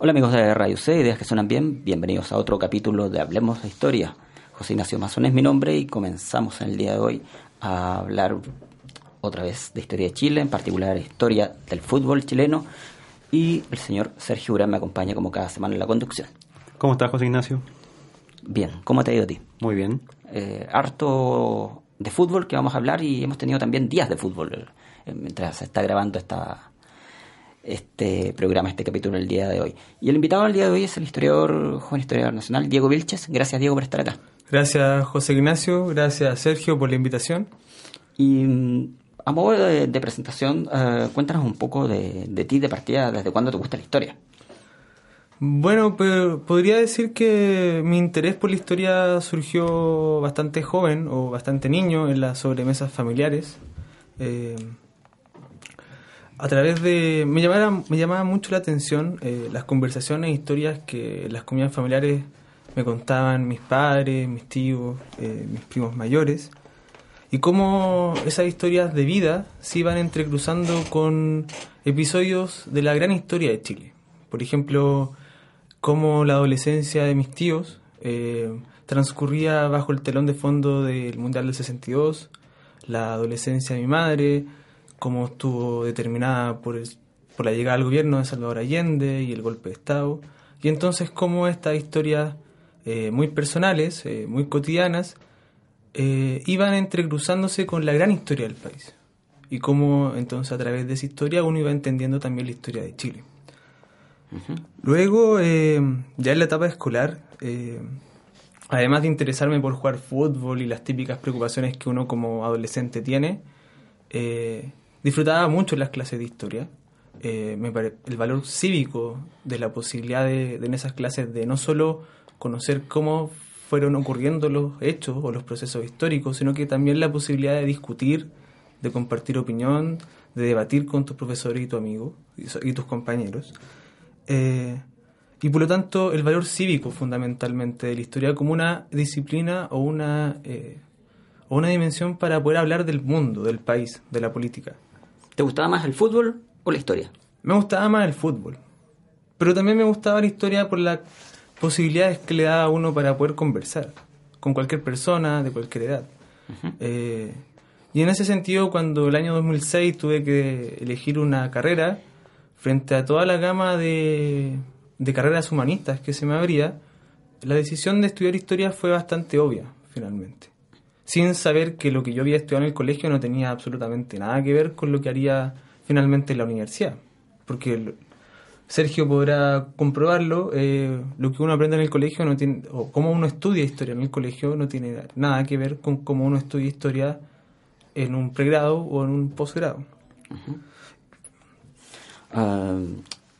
Hola amigos de Radio C, ideas que suenan bien, bienvenidos a otro capítulo de Hablemos de Historia. José Ignacio Mazón es mi nombre y comenzamos en el día de hoy a hablar otra vez de historia de Chile, en particular historia del fútbol chileno y el señor Sergio Urán me acompaña como cada semana en la conducción. ¿Cómo estás José Ignacio? Bien, ¿cómo te ha ido a ti? Muy bien. Eh, harto de fútbol que vamos a hablar y hemos tenido también días de fútbol eh, mientras se está grabando esta este programa, este capítulo el día de hoy. Y el invitado del día de hoy es el historiador, joven historiador nacional, Diego Vilches. Gracias, Diego, por estar acá. Gracias, José Ignacio. Gracias, Sergio, por la invitación. Y mm, a modo de, presentación, eh, cuéntanos un poco de, ti, de partida, desde cuándo te gusta la historia. Bueno, pues, podría decir que mi interés por la historia surgió bastante joven o bastante niño en las sobremesas familiares. Eh, a través de... Me llamaba, me llamaba mucho la atención eh, las conversaciones e historias que las comunidades familiares me contaban mis padres, mis tíos, eh, mis primos mayores, y cómo esas historias de vida se iban entrecruzando con episodios de la gran historia de Chile. Por ejemplo, cómo la adolescencia de mis tíos eh, transcurría bajo el telón de fondo del Mundial del 62, la adolescencia de mi madre, cómo estuvo determinada por, por la llegada al gobierno de Salvador Allende y el golpe de Estado, y entonces cómo estas historias eh, muy personales, eh, muy cotidianas, eh, iban entrecruzándose con la gran historia del país, y cómo entonces a través de esa historia uno iba entendiendo también la historia de Chile. Luego, ya en la etapa escolar, además de interesarme por jugar fútbol y las típicas preocupaciones que uno como adolescente tiene, disfrutaba mucho las clases de historia. Eh, me el valor cívico de la posibilidad de, en esas clases de no solo conocer cómo fueron ocurriendo los hechos o los procesos históricos, sino que también la posibilidad de discutir, de compartir opinión, de debatir con tus profesores y tus amigos y, tus compañeros. Eh, y por lo tanto, el valor cívico fundamentalmente de la historia como una disciplina o una, eh, o una dimensión para poder hablar del mundo, del país, de la política. ¿Te gustaba más el fútbol o la historia? Me gustaba más el fútbol. Pero también me gustaba la historia por las posibilidades que le daba a uno para poder conversar con cualquier persona de cualquier edad. Eh, y en ese sentido, cuando el año 2006 tuve que elegir una carrera, frente a toda la gama de, de carreras humanistas que se me abría, la decisión de estudiar historia fue bastante obvia, finalmente sin saber que lo que yo había estudiado en el colegio no tenía absolutamente nada que ver con lo que haría finalmente en la universidad. Porque Sergio podrá comprobarlo, eh, lo que uno aprende en el colegio no tiene, o cómo uno estudia historia en el colegio no tiene nada que ver con cómo uno estudia historia en un pregrado o en un posgrado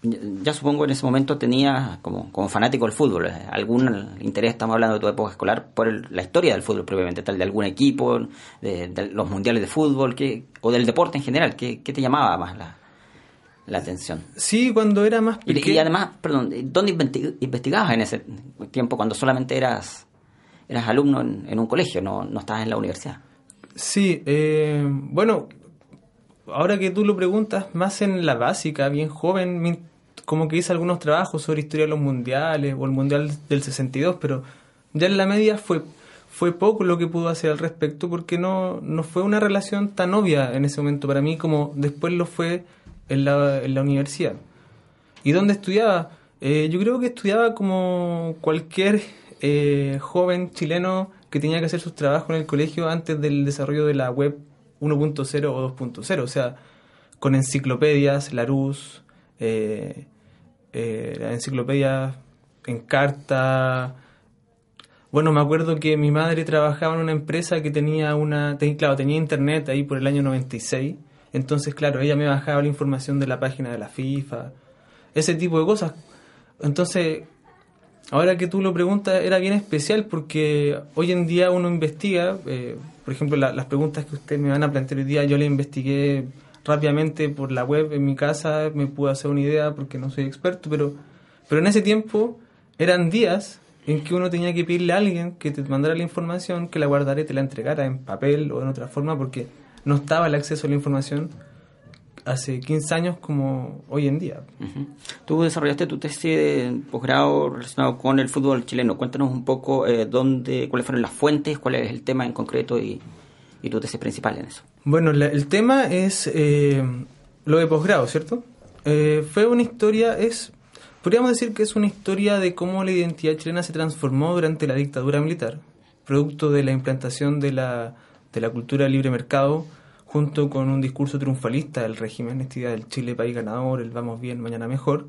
ya supongo en ese momento tenía como, como fanático del fútbol, eh, algún interés, estamos hablando de tu época escolar, por la historia del fútbol propiamente tal, de algún equipo, de, los mundiales de fútbol, que, o del deporte en general, ¿qué, te llamaba más la, la, atención? Sí, cuando era más pequeño. Y, además, perdón, ¿dónde investigabas en ese tiempo cuando solamente eras, eras alumno en, un colegio, no, no estabas en la universidad? Sí, eh, bueno, ahora que tú lo preguntas, más en la básica, bien joven, como que hice algunos trabajos sobre historia de los mundiales o el mundial del 62, pero ya en la media fue, fue poco lo que pudo hacer al respecto porque no, no fue una relación tan obvia en ese momento para mí como después lo fue en la, en la universidad. ¿Y dónde estudiaba? Eh, yo creo que estudiaba como cualquier eh, joven chileno que tenía que hacer sus trabajos en el colegio antes del desarrollo de la web 1.0 o 2.0, o sea, con enciclopedias, Larousse, eh, eh, la enciclopedia en carta, Bueno, me acuerdo que mi madre trabajaba en una empresa que tenía una, claro, tenía internet ahí por el año 96. Entonces, claro, ella me bajaba la información de la página de la FIFA, ese tipo de cosas. Entonces, ahora que tú lo preguntas, era bien especial porque hoy en día uno investiga, eh, por ejemplo, las preguntas que ustedes me van a plantear hoy día, yo le investigué rápidamente por la web en mi casa, me pude hacer una idea porque no soy experto, pero, pero en ese tiempo eran días en que uno tenía que pedirle a alguien que te mandara la información, que la guardara y te la entregara en papel o en otra forma, porque no estaba el acceso a la información hace 15 años como hoy en día. Tú desarrollaste tu tesis de posgrado relacionado con el fútbol chileno. Cuéntanos un poco eh, dónde, cuáles fueron las fuentes, cuál es el tema en concreto y, y tu tesis principal en eso. Bueno, el tema es eh, lo de posgrado, ¿cierto? Eh, fue una historia, es Podríamos decir que es una historia de cómo la identidad chilena se transformó durante la dictadura militar, producto de la implantación de la, de la cultura libre mercado, junto con un discurso triunfalista del régimen, esta idea del Chile país ganador, el vamos bien, mañana mejor.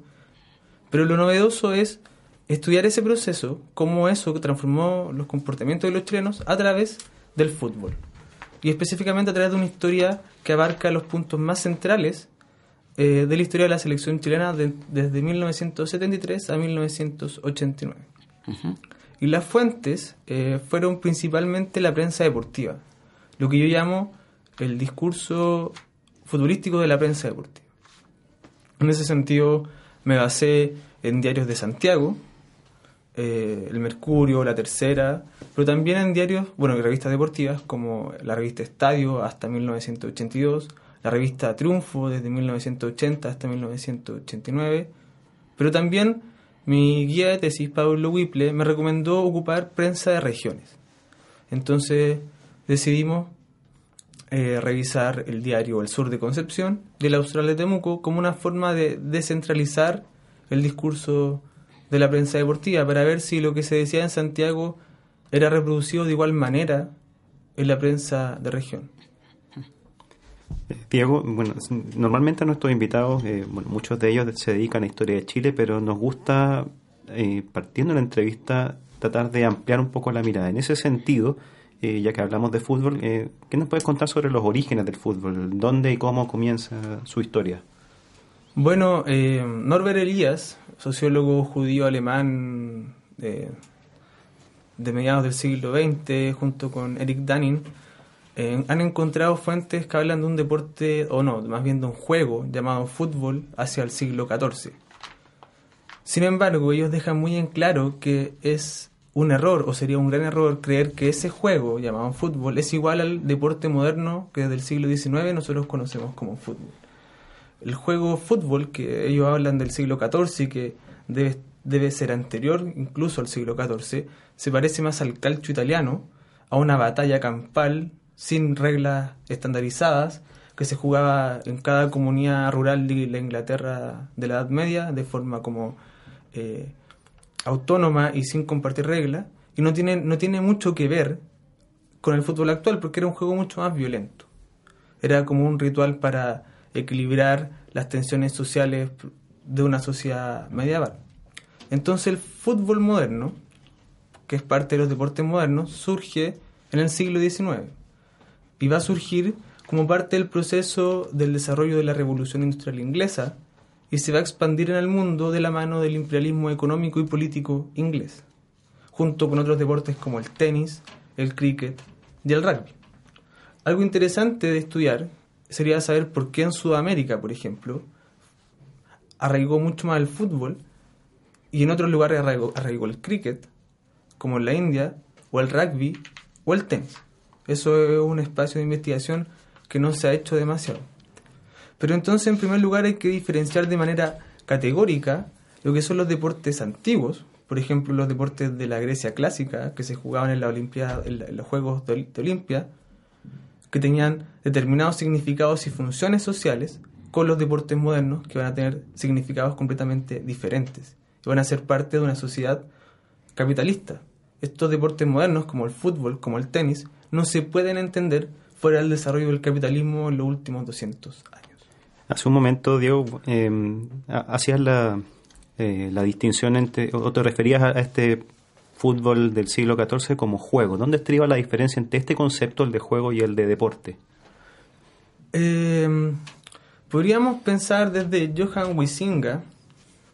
Pero lo novedoso es estudiar ese proceso, cómo eso transformó los comportamientos de los chilenos a través del fútbol. Y específicamente a través de una historia que abarca los puntos más centrales eh, de la historia de la selección chilena desde 1973 a 1989. Y las fuentes eh, fueron principalmente la prensa deportiva, lo que yo llamo el discurso futbolístico de la prensa deportiva. En ese sentido, me basé en diarios de Santiago, eh, el Mercurio, la Tercera, pero también en diarios, bueno, en revistas deportivas como la revista Estadio hasta 1982, la revista Triunfo desde 1980 hasta 1989, pero también mi guía de tesis, Pablo Whipple, me recomendó ocupar prensa de regiones. Entonces decidimos eh, revisar el diario El Sur de Concepción del Austral de Temuco como una forma de descentralizar el discurso de la prensa deportiva para ver si lo que se decía en Santiago era reproducido de igual manera en la prensa de región. Diego, bueno, normalmente nuestros invitados, eh, bueno, muchos de ellos se dedican a historia de Chile, pero nos gusta, eh, partiendo de la entrevista, tratar de ampliar un poco la mirada. En ese sentido, eh, ya que hablamos de fútbol, ¿qué nos puedes contar sobre los orígenes del fútbol? ¿Dónde y cómo comienza su historia? Bueno, Norbert Elías, sociólogo judío alemán de, mediados del siglo XX, junto con Eric Danning, eh, han encontrado fuentes que hablan de un deporte, o no, más bien de un juego llamado fútbol hacia el siglo XIV. Sin embargo, ellos dejan muy en claro que es un error, o sería un gran error, creer que ese juego llamado fútbol es igual al deporte moderno que desde el siglo XIX nosotros conocemos como fútbol. El juego fútbol, que ellos hablan del siglo XIV y que debe, debe ser anterior incluso al siglo XIV, se parece más al calcio italiano, a una batalla campal sin reglas estandarizadas, que se jugaba en cada comunidad rural de la Inglaterra de la Edad Media de forma como eh, autónoma y sin compartir reglas, y no tiene, no tiene mucho que ver con el fútbol actual porque era un juego mucho más violento. Era como un ritual para equilibrar las tensiones sociales de una sociedad medieval. Entonces el fútbol moderno, que es parte de los deportes modernos, surge en el siglo XIX y va a surgir como parte del proceso del desarrollo de la revolución industrial inglesa y se va a expandir en el mundo de la mano del imperialismo económico y político inglés, junto con otros deportes como el tenis, el cricket y el rugby. Algo interesante de estudiar sería saber por qué en Sudamérica, por ejemplo, arraigó mucho más el fútbol y en otros lugares arraigó, el cricket, como en la India, o el rugby o el tenis. Eso es un espacio de investigación que no se ha hecho demasiado. Pero entonces, en primer lugar, hay que diferenciar de manera categórica lo que son los deportes antiguos, por ejemplo, los deportes de la Grecia clásica, que se jugaban en, la Olimpiada, en los Juegos de, Olimpia, que tenían determinados significados y funciones sociales, con los deportes modernos, que van a tener significados completamente diferentes, y van a ser parte de una sociedad capitalista. Estos deportes modernos, como el fútbol, como el tenis, no se pueden entender fuera del desarrollo del capitalismo en los últimos 200 años. Hace un momento, Diego, eh, hacías la, eh, la distinción entre, o te referías a este fútbol del siglo XIV como juego. ¿Dónde estriba la diferencia entre este concepto, el de juego, y el de deporte? Eh, podríamos pensar desde Johan Huizinga,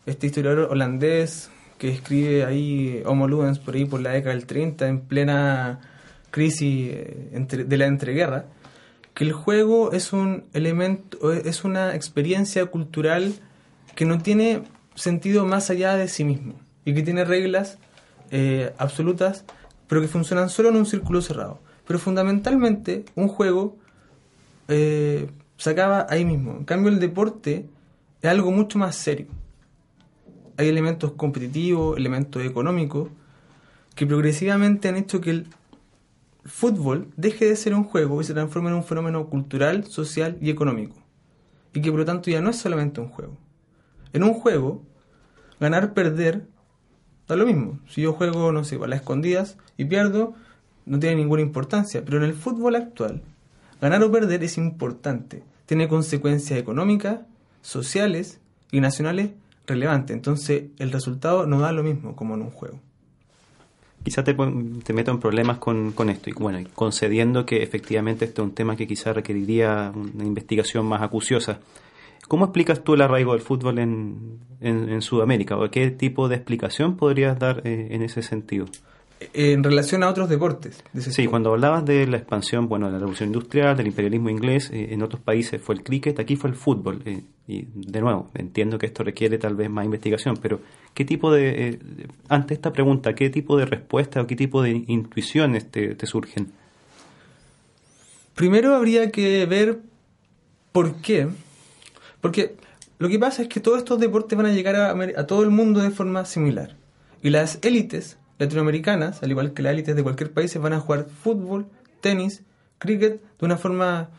este historiador holandés que escribe ahí Homo Ludens por ahí por la década del 30, en plena crisis eh, de la entreguerra, que el juego es un elemento, es una experiencia cultural que no tiene sentido más allá de sí mismo y que tiene reglas eh, absolutas, pero que funcionan solo en un círculo cerrado. Pero fundamentalmente un juego eh, se acaba ahí mismo. En cambio el deporte es algo mucho más serio. Hay elementos competitivos, elementos económicos, que progresivamente han hecho que el fútbol deje de ser un juego y se transforme en un fenómeno cultural, social y económico. Y que por lo tanto ya no es solamente un juego. En un juego, ganar, perder, da lo mismo. Si yo juego, no sé, a las escondidas y pierdo, no tiene ninguna importancia. Pero en el fútbol actual, ganar o perder es importante. Tiene consecuencias económicas, sociales y nacionales relevantes. Entonces, el resultado no da lo mismo como en un juego quizá te, te meto en problemas con, con, esto. Y bueno, concediendo que efectivamente este es un tema que quizá requeriría una investigación más acuciosa. ¿Cómo explicas tú el arraigo del fútbol en, en, Sudamérica? ¿O qué tipo de explicación podrías dar eh, en ese sentido? En relación a otros deportes. sí, cuando hablabas de la expansión, bueno, de la revolución industrial, del imperialismo inglés, eh, en otros países fue el cricket, aquí fue el fútbol. Eh, y de nuevo, entiendo que esto requiere tal vez más investigación, pero ¿qué tipo de, ante esta pregunta, qué tipo de respuesta o qué tipo de intuiciones te, te surgen? Primero habría que ver por qué porque lo que pasa es que todos estos deportes van a llegar a, todo el mundo de forma similar. Y las élites latinoamericanas, al igual que las élites de cualquier país, van a jugar fútbol, tenis, cricket de una forma...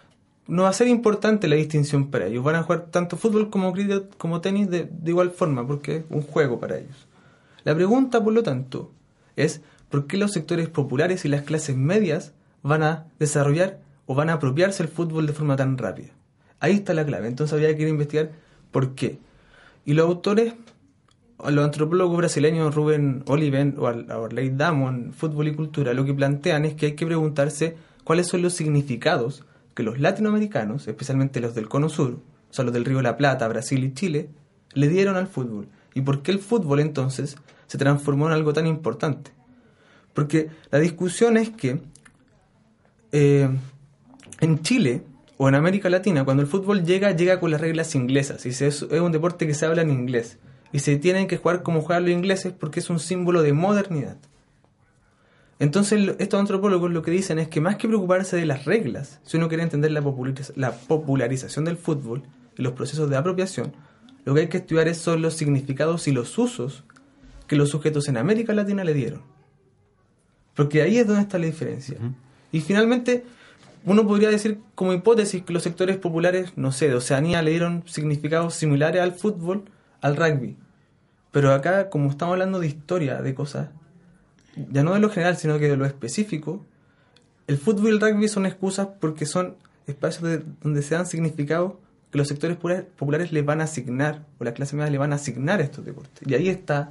No va a ser importante la distinción para ellos. Van a jugar tanto fútbol como cricket como tenis de, de igual forma, porque es un juego para ellos. La pregunta, por lo tanto, es por qué los sectores populares y las clases medias van a desarrollar o van a apropiarse el fútbol de forma tan rápida. Ahí está la clave. Entonces habría que ir a investigar por qué. Y los autores, los antropólogos brasileños Rubén Oliven o Arley Damon, Fútbol y Cultura, lo que plantean es que hay que preguntarse cuáles son los significados que los latinoamericanos, especialmente los del Cono Sur, o sea, los del Río de la Plata, Brasil y Chile, le dieron al fútbol. Y por qué el fútbol entonces se transformó en algo tan importante. Porque la discusión es que eh, en Chile o en América Latina, cuando el fútbol llega, llega con las reglas inglesas. Y es, un deporte que se habla en inglés. Y se tienen que jugar como juegan los ingleses porque es un símbolo de modernidad. Entonces, estos antropólogos lo que dicen es que más que preocuparse de las reglas, si uno quiere entender la, la popularización del fútbol y los procesos de apropiación, lo que hay que estudiar son los significados y los usos que los sujetos en América Latina le dieron. Porque ahí es donde está la diferencia. Y finalmente, uno podría decir como hipótesis que los sectores populares, no sé, de Oceanía le dieron significados similares al fútbol, al rugby. Pero acá, como estamos hablando de historia, de cosas, ya no de lo general, sino que de lo específico, el fútbol y el rugby son excusas porque son espacios donde se dan significados que los sectores populares le van a asignar, o la clase media le van a asignar estos deportes. Y ahí está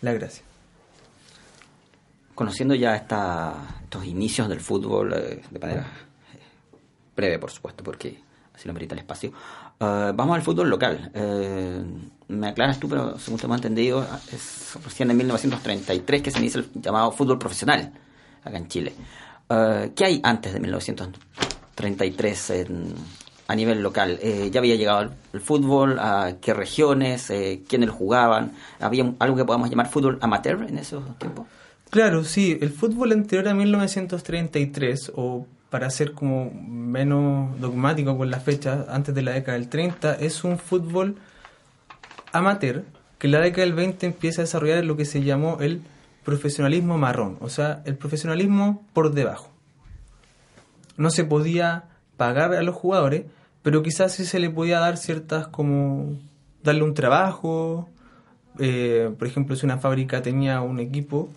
la gracia. Conociendo ya estos inicios del fútbol eh, de manera breve, por supuesto, porque así lo merita el espacio. Uh, vamos al fútbol local. Uh, me aclaras tú, pero según tengo entendido, es recién en 1933 que se inicia el llamado fútbol profesional acá en Chile. Uh, ¿Qué hay antes de 1933 en, a nivel local? ¿Ya había llegado el, fútbol? ¿A qué regiones? ¿Quiénes lo jugaban? ¿Había algo que podamos llamar fútbol amateur en esos tiempos? Claro, sí. El fútbol anterior a 1933, o para ser como menos dogmático con la fecha, antes de la década del 30, es un fútbol amateur que en la década del 20 empieza a desarrollar lo que se llamó el profesionalismo marrón, o sea, el profesionalismo por debajo. No se podía pagar a los jugadores, pero quizás sí se le podía dar ciertas como darle un trabajo, eh, por ejemplo, si una fábrica tenía un equipo,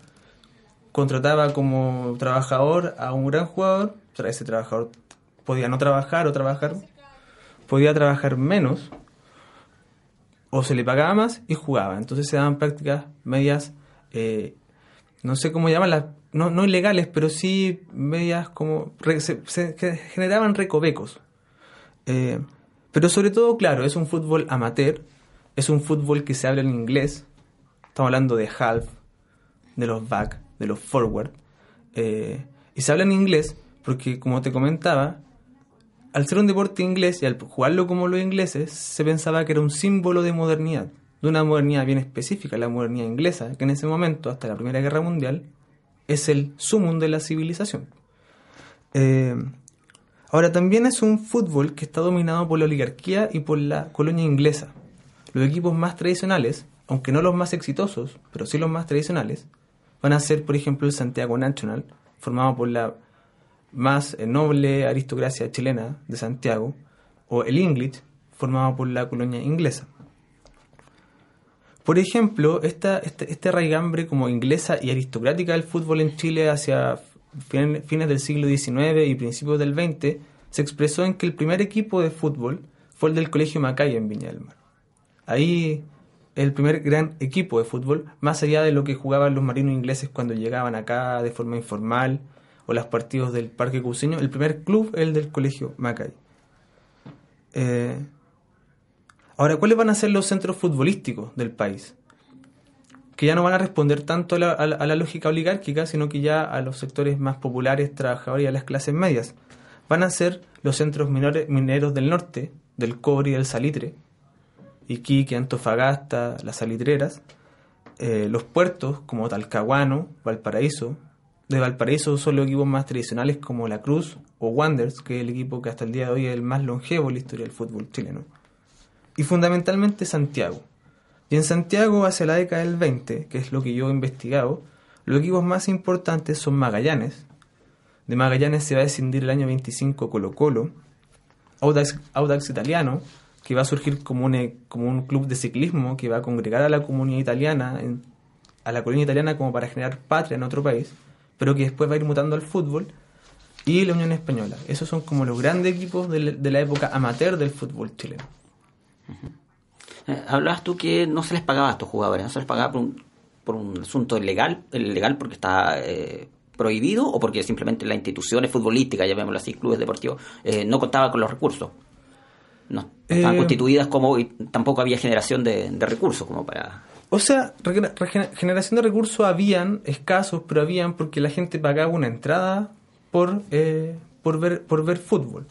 contrataba como trabajador a un gran jugador ese trabajador podía no trabajar o trabajar, podía trabajar menos o se le pagaba más y jugaba. Entonces se daban prácticas medias eh, no sé cómo llamarlas, no, no ilegales, pero sí medias como, generaban recovecos. Eh, pero sobre todo, claro, es un fútbol amateur, es un fútbol que se habla en inglés, estamos hablando de half, de los back, de los forward, eh, y se habla en inglés porque, como te comentaba, al ser un deporte inglés y al jugarlo como los ingleses, se pensaba que era un símbolo de modernidad, de una modernidad bien específica, la modernidad inglesa, que en ese momento, hasta la Primera Guerra Mundial, es el sumum de la civilización. Eh, ahora, también es un fútbol que está dominado por la oligarquía y por la colonia inglesa. Los equipos más tradicionales, aunque no los más exitosos, pero sí los más tradicionales, van a ser, por ejemplo, el Santiago National, formado por la más noble aristocracia chilena de Santiago, o el English, formado por la colonia inglesa. Por ejemplo, esta, este, este raigambre como inglesa y aristocrática del fútbol en Chile hacia fines del siglo XIX y principios del XX se expresó en que el primer equipo de fútbol fue el del Colegio Macay en Viña del Mar. Ahí el primer gran equipo de fútbol, más allá de lo que jugaban los marinos ingleses cuando llegaban acá de forma informal o los partidos del Parque Cruceño, el primer club es el del Colegio Macay. Eh, ahora, ¿cuáles van a ser los centros futbolísticos del país? Que ya no van a responder tanto a la, lógica oligárquica, sino que ya a los sectores más populares, trabajadores y a las clases medias. Van a ser los centros mineros del norte, del cobre y del salitre, Iquique, Antofagasta, las salitreras, eh, los puertos como Talcahuano, Valparaíso, de Valparaíso son los equipos más tradicionales como La Cruz o Wanderers, que es el equipo que hasta el día de hoy es el más longevo en la historia del fútbol chileno. Y fundamentalmente Santiago. Y en Santiago, hacia la década del 20, que es lo que yo he investigado, los equipos más importantes son Magallanes. De Magallanes se va a descendir el año 25 Colo Colo, Audax, Italiano, que va a surgir un, como un club de ciclismo que va a congregar a la comunidad italiana, a la colonia italiana como para generar patria en otro país pero que después va a ir mutando al fútbol, y la Unión Española. Esos son como los grandes equipos de, la época amateur del fútbol chileno. Eh, hablabas tú que no se les pagaba a estos jugadores, no se les pagaba por un, por un asunto ilegal, ilegal porque está eh, prohibido o porque simplemente las instituciones futbolísticas, llamémoslo así, clubes deportivos, eh, no contaban con los recursos. No, estaban constituidas como y tampoco había generación de recursos como para o sea, generación de recursos habían, escasos, pero habían porque la gente pagaba una entrada por, eh, por, ver, por ver fútbol.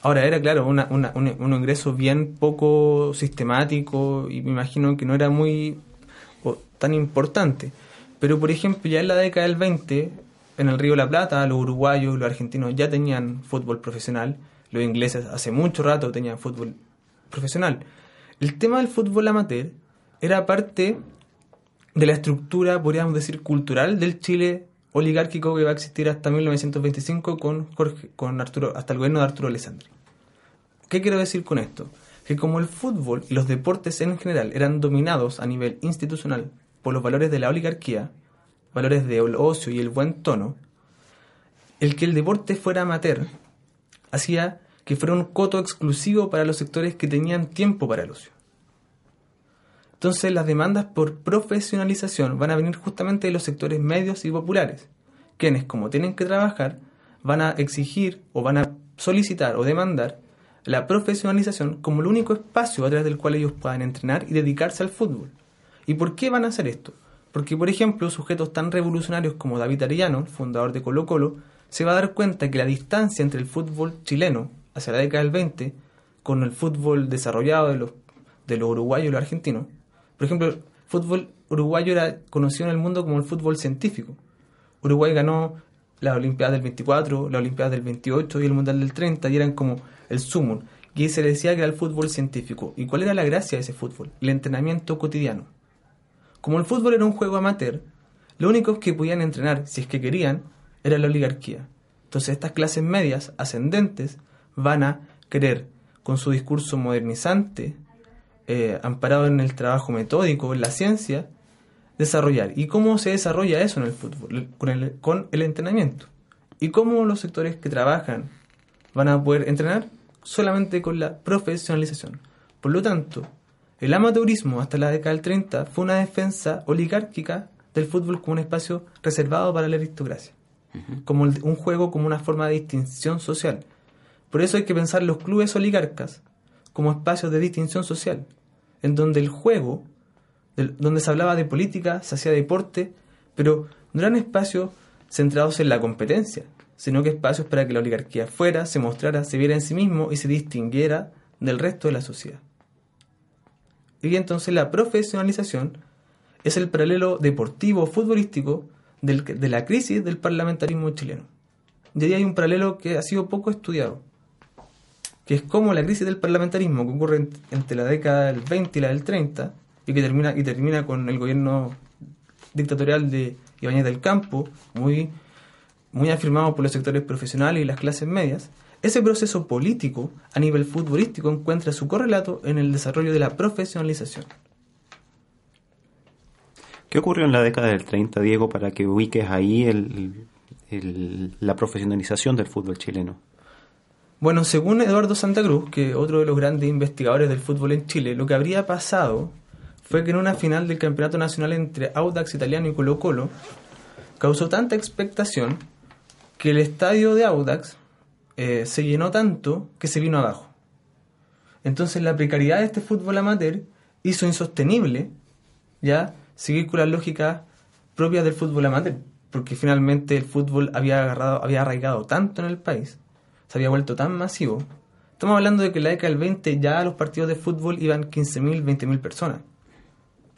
Ahora, era claro, una, una, un, ingreso bien poco sistemático y me imagino que no era muy tan importante. Pero, por ejemplo, ya en la década del 20, en el Río de la Plata, los uruguayos, los argentinos ya tenían fútbol profesional, los ingleses hace mucho rato tenían fútbol profesional. El tema del fútbol amateur era parte de la estructura, podríamos decir, cultural del Chile oligárquico que va a existir hasta 1925 con, con Arturo, hasta el gobierno de Arturo Alessandri. ¿Qué quiero decir con esto? Que como el fútbol y los deportes en general eran dominados a nivel institucional por los valores de la oligarquía, valores del ocio y el buen tono, el que el deporte fuera amateur hacía que fuera un coto exclusivo para los sectores que tenían tiempo para el ocio. Entonces las demandas por profesionalización van a venir justamente de los sectores medios y populares, quienes como tienen que trabajar van a exigir o van a solicitar o demandar la profesionalización como el único espacio a través del cual ellos puedan entrenar y dedicarse al fútbol. ¿Y por qué van a hacer esto? Porque, por ejemplo, sujetos tan revolucionarios como David Arellano, fundador de Colo Colo, se va a dar cuenta que la distancia entre el fútbol chileno hacia la década del 20 con el fútbol desarrollado de los, de los uruguayos y los argentinos por ejemplo, el fútbol uruguayo era conocido en el mundo como el fútbol científico. Uruguay ganó la Olimpiada del 24, la Olimpiada del 28 y el Mundial del 30 y eran como el sumum. Y se decía que era el fútbol científico. ¿Y cuál era la gracia de ese fútbol? El entrenamiento cotidiano. Como el fútbol era un juego amateur, lo único que podían entrenar, si es que querían, era la oligarquía. Entonces estas clases medias, ascendentes, van a querer, con su discurso modernizante, eh, amparado en el trabajo metódico, en la ciencia, desarrollar. ¿Y cómo se desarrolla eso en el fútbol? Con el, con el entrenamiento. ¿Y cómo los sectores que trabajan van a poder entrenar? Solamente con la profesionalización. Por lo tanto, el amateurismo hasta la década del 30 fue una defensa oligárquica del fútbol como un espacio reservado para la aristocracia, como un juego como una forma de distinción social. Por eso hay que pensar los clubes oligarcas como espacios de distinción social, en donde el juego, donde se hablaba de política, se hacía deporte, pero no eran espacios centrados en la competencia, sino que espacios para que la oligarquía fuera, se mostrara, se viera en sí mismo y se distinguiera del resto de la sociedad. Y entonces la profesionalización es el paralelo deportivo futbolístico de la crisis del parlamentarismo chileno. Y ahí hay un paralelo que ha sido poco estudiado, que es como la crisis del parlamentarismo que ocurre entre la década del 20 y la del 30, y que termina, y termina con el gobierno dictatorial de Ibáñez del Campo, muy, muy afirmado por los sectores profesionales y las clases medias, ese proceso político a nivel futbolístico encuentra su correlato en el desarrollo de la profesionalización. ¿Qué ocurrió en la década del 30, Diego, para que ubiques ahí la profesionalización del fútbol chileno? Bueno, según Eduardo Santa Cruz, que otro de los grandes investigadores del fútbol en Chile, lo que habría pasado fue que en una final del campeonato nacional entre Audax Italiano y Colo Colo causó tanta expectación que el estadio de Audax eh, se llenó tanto que se vino abajo. Entonces la precariedad de este fútbol amateur hizo insostenible ya seguir con las lógicas propias del fútbol amateur, porque finalmente el fútbol había agarrado, había arraigado tanto en el país, se había vuelto tan masivo. Estamos hablando de que en la década del 20 ya los partidos de fútbol iban 15.000, 20.000 personas.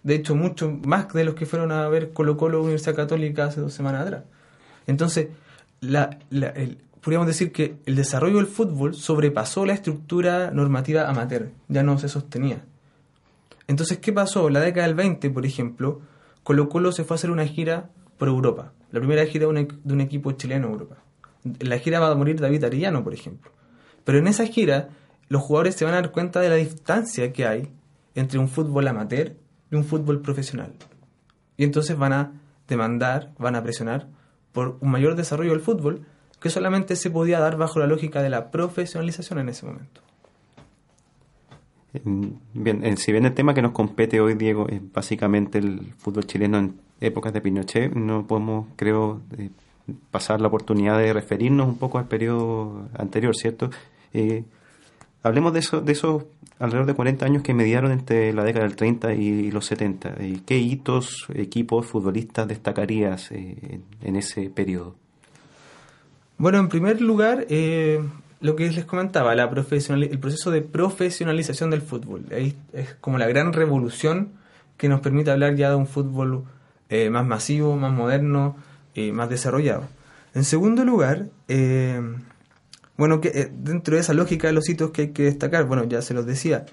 De hecho, mucho más de los que fueron a ver Colo Colo Universidad Católica hace dos semanas atrás. Entonces, la, el, podríamos decir que el desarrollo del fútbol sobrepasó la estructura normativa amateur, ya no se sostenía. Entonces, ¿qué pasó? La década del 20, por ejemplo, Colo Colo se fue a hacer una gira por Europa, la primera gira de un, equipo chileno en Europa. La gira va a morir David Arellano, por ejemplo. Pero en esa gira, los jugadores se van a dar cuenta de la distancia que hay entre un fútbol amateur y un fútbol profesional. Y entonces van a demandar, van a presionar por un mayor desarrollo del fútbol, que solamente se podía dar bajo la lógica de la profesionalización en ese momento. Bien, si bien el tema que nos compete hoy, Diego, es básicamente el fútbol chileno en épocas de Pinochet, no podemos, creo, eh, pasar la oportunidad de referirnos un poco al periodo anterior, ¿cierto? Eh, hablemos de, eso, de esos alrededor de 40 años que mediaron entre la década del 30 y los 70. Eh, ¿Qué hitos, equipos, futbolistas destacarías en ese periodo? Bueno, en primer lugar, eh, lo que les comentaba, la el proceso de profesionalización del fútbol. Es, como la gran revolución que nos permite hablar ya de un fútbol eh, más masivo, más moderno más desarrollado. En segundo lugar, eh, bueno, que dentro de esa lógica de los hitos que hay que destacar, bueno, ya se los decía,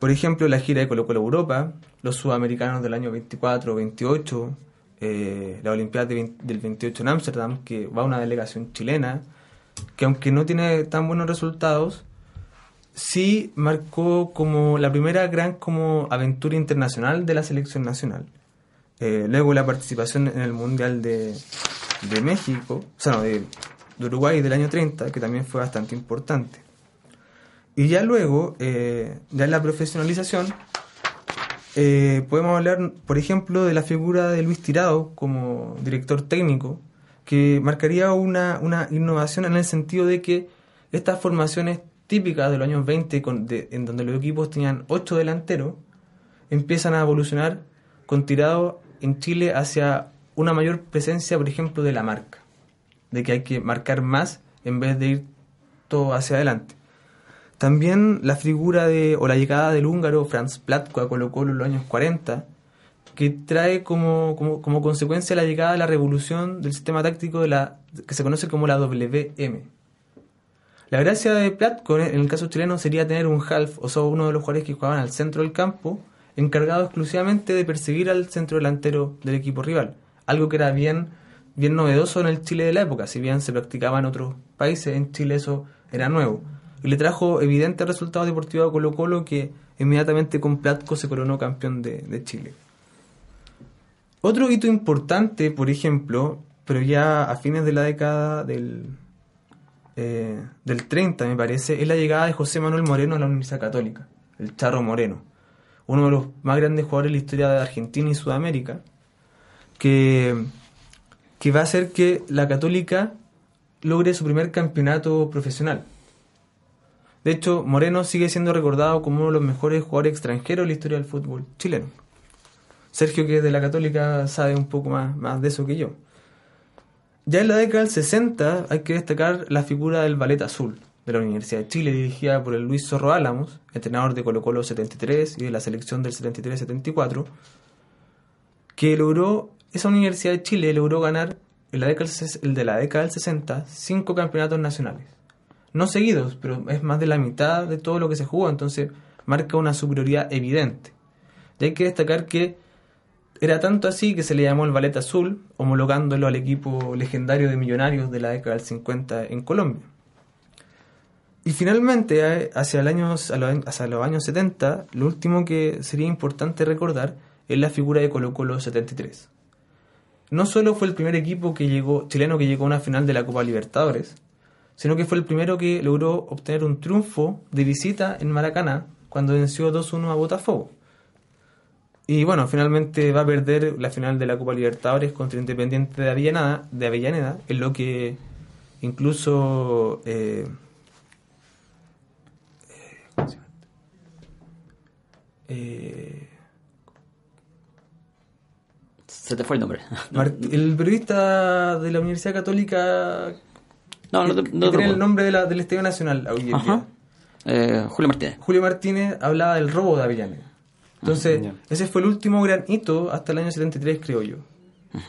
por ejemplo, la gira de Colo Colo Europa, los sudamericanos del año 24, 28, eh, la Olimpiada del 28 en Ámsterdam, que va una delegación chilena, que aunque no tiene tan buenos resultados, sí marcó como la primera gran como aventura internacional de la selección nacional. Eh, luego la participación en el Mundial de, de México, o sea, no, de, Uruguay del año 30, que también fue bastante importante. Y ya luego, eh, ya en la profesionalización, eh, podemos hablar, por ejemplo, de la figura de Luis Tirado como director técnico, que marcaría una, una innovación en el sentido de que estas formaciones típicas de los años 20, en donde los equipos tenían ocho delanteros, empiezan a evolucionar con Tirado en Chile hacia una mayor presencia, por ejemplo, de la marca, de que hay que marcar más en vez de ir todo hacia adelante. También la figura de, o la llegada del húngaro Franz Platko a Colo Colo en los años 40, que trae como, como, consecuencia la llegada de la revolución del sistema táctico de la, que se conoce como la WM. La gracia de Platko en el caso chileno sería tener un half, o sea, uno de los jugadores que jugaban al centro del campo, encargado exclusivamente de perseguir al centro delantero del equipo rival, algo que era bien, bien novedoso en el Chile de la época, si bien se practicaba en otros países, en Chile eso era nuevo y le trajo evidentes resultados deportivos a Colo Colo que inmediatamente con Platco se coronó campeón de, Chile. Otro hito importante, por ejemplo, pero ya a fines de la década del, eh, del 30 me parece, es la llegada de José Manuel Moreno a la Universidad Católica, el Charro Moreno. Uno de los más grandes jugadores de la historia de Argentina y Sudamérica, que, que va a hacer que la Católica logre su primer campeonato profesional. De hecho, Moreno sigue siendo recordado como uno de los mejores jugadores extranjeros de la historia del fútbol chileno. Sergio, que es de la Católica, sabe un poco más, más de eso que yo. Ya en la década del 60 hay que destacar la figura del Ballet Azul de la Universidad de Chile, dirigida por el Luis Zorro Álamos, entrenador de Colo Colo 73 y de la selección del 73-74, que logró, esa Universidad de Chile logró ganar el de la década del 60 cinco campeonatos nacionales. No seguidos, pero es más de la mitad de todo lo que se jugó, entonces marca una superioridad evidente. Y hay que destacar que era tanto así que se le llamó el Ballet Azul, homologándolo al equipo legendario de Millonarios de la década del 50 en Colombia. Y finalmente, año, hacia los años 70, lo último que sería importante recordar es la figura de Colo Colo 73. No solo fue el primer equipo que llegó, chileno que llegó a una final de la Copa Libertadores, sino que fue el primero que logró obtener un triunfo de visita en Maracaná cuando venció 2-1 a Botafogo. Y bueno, finalmente va a perder la final de la Copa Libertadores contra Independiente de Avellaneda, de Avellaneda en lo que incluso eh, eh, se te fue el nombre. el periodista de la Universidad Católica no, no, no, tiene el nombre de la, del Estadio Nacional eh, Julio Martínez. Julio Martínez hablaba del robo de Avellaneda. Entonces, ese fue el último gran hito hasta el año 73, creo yo.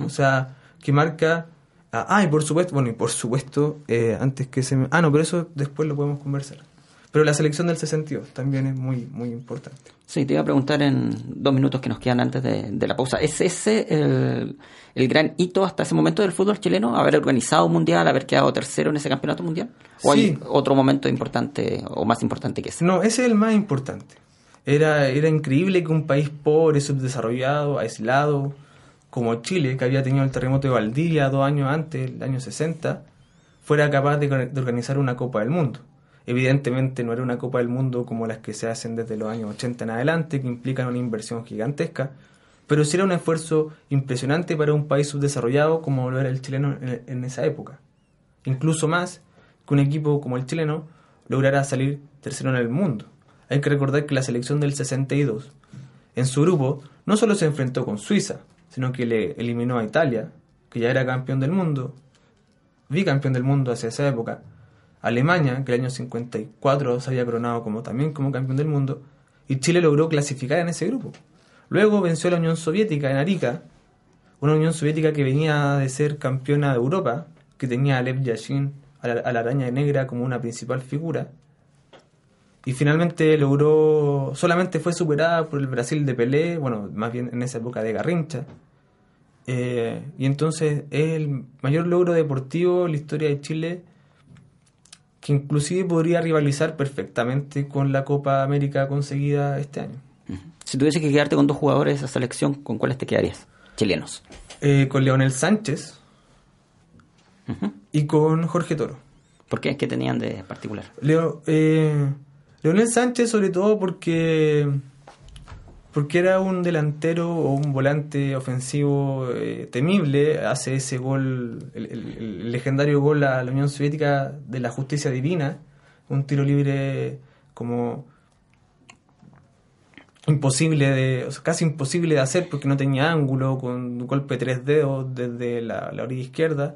O sea, que marca... Ah, y por supuesto, bueno, y por supuesto, eh, antes que se me... Ah, no, pero eso después lo podemos conversar. Pero la selección del 62 también es muy, muy importante. Sí, te iba a preguntar en dos minutos que nos quedan antes de, la pausa. ¿Es ese el, el, gran hito hasta ese momento del fútbol chileno? ¿Haber organizado un mundial, haber quedado tercero en ese campeonato mundial? ¿O hay otro momento importante o más importante que ese? No, ese es el más importante. Era, era increíble que un país pobre, subdesarrollado, aislado, como Chile, que había tenido el terremoto de Valdivia dos años antes, el año 60, fuera capaz de, organizar una Copa del Mundo. Evidentemente no era una Copa del Mundo como las que se hacen desde los años 80 en adelante, que implican una inversión gigantesca, pero sí era un esfuerzo impresionante para un país subdesarrollado como lo era el chileno en, esa época. Incluso más que un equipo como el chileno lograra salir tercero en el mundo. Hay que recordar que la selección del 62, en su grupo, no solo se enfrentó con Suiza, sino que le eliminó a Italia, que ya era campeón del mundo, bicampeón del mundo hacia esa época, Alemania, que el año 54 se había coronado como, también como campeón del mundo, y Chile logró clasificar en ese grupo. Luego venció a la Unión Soviética en Arica, una Unión Soviética que venía de ser campeona de Europa, que tenía a Lev Yashin, a la araña negra, como una principal figura, y finalmente logró, solamente fue superada por el Brasil de Pelé, bueno, más bien en esa época de Garrincha. Eh, y entonces es el mayor logro deportivo en la historia de Chile que inclusive podría rivalizar perfectamente con la Copa América conseguida este año. Si tuviese que quedarte con dos jugadores de esa selección, ¿con cuáles te quedarías? Chilenos. Eh, con Leonel Sánchez y con Jorge Toro. ¿Por qué? ¿Qué tenían de particular? Leo, eh, Leonel Sánchez sobre todo porque porque era un delantero o un volante ofensivo eh, temible, hace ese gol, el, legendario gol a la Unión Soviética de la justicia divina, un tiro libre como imposible de, casi imposible de hacer porque no tenía ángulo, con un golpe de tres dedos desde la, la orilla izquierda,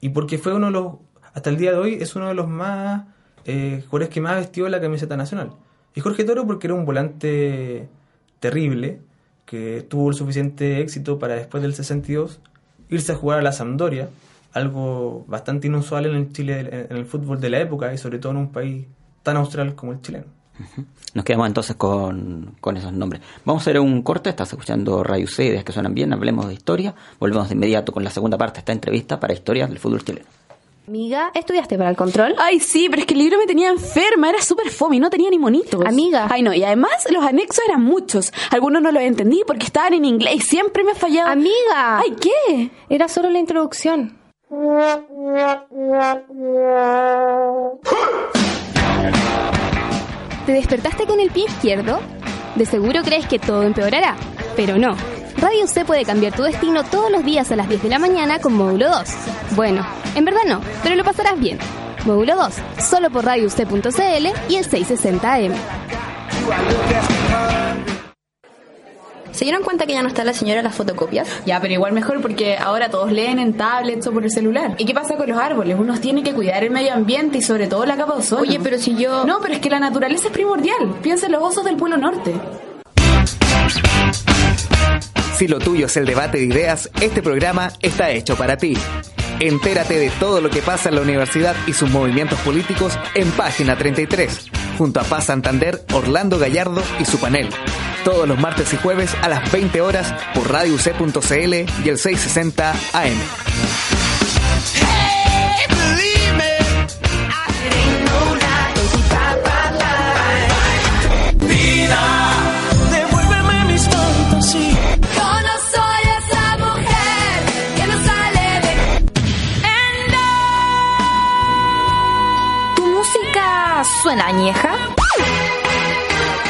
y porque fue uno de los, hasta el día de hoy es uno de los más eh, jugadores que más vestió la camiseta nacional. Y Jorge Toro porque era un volante terrible, que tuvo el suficiente éxito para después del 62 irse a jugar a la Sampdoria, algo bastante inusual en el Chile, en el fútbol de la época y sobre todo en un país tan austral como el chileno. Nos quedamos entonces con, con, esos nombres. Vamos a hacer un corte, estás escuchando Radio C, ideas que suenan bien, hablemos de historia, volvemos de inmediato con la segunda parte de esta entrevista para historias del fútbol chileno. Amiga, ¿estudiaste para el control? Ay, sí, pero es que el libro me tenía enferma, era súper fome y no tenía ni monitos. Amiga. Ay, no, y además los anexos eran muchos. Algunos no los entendí porque estaban en inglés y siempre me fallaba. Amiga. Ay, ¿qué? Era solo la introducción. ¿Te despertaste con el pie izquierdo? De seguro crees que todo empeorará, pero no. Radio C puede cambiar tu destino todos los días a las 10 de la mañana con Módulo 2. Bueno, en verdad no, pero lo pasarás bien. Módulo 2, solo por radioc.cl y el 660M. ¿Se dieron cuenta que ya no está la señora en las fotocopias? Ya, pero igual mejor porque ahora todos leen en tablets o por el celular. ¿Y qué pasa con los árboles? Uno tiene que cuidar el medio ambiente y sobre todo la capa de ozono. Oye, pero si yo... No, pero es que la naturaleza es primordial. Piensa en los osos del Polo Norte. Si lo tuyo es el debate de ideas, este programa está hecho para ti. Entérate de todo lo que pasa en la universidad y sus movimientos políticos en página 33, junto a Paz Santander, Orlando Gallardo y su panel. Todos los martes y jueves a las 20 horas por radioc.cl y el 660 AM.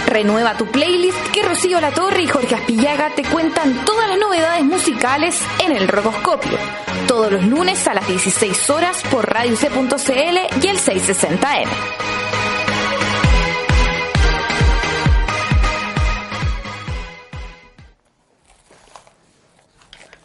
Renueva tu playlist que Rocío La Torre y Jorge Aspillaga te cuentan todas las novedades musicales en el Rogoscopio. Todos los lunes a las 16 horas por radioc.cl y el 660M.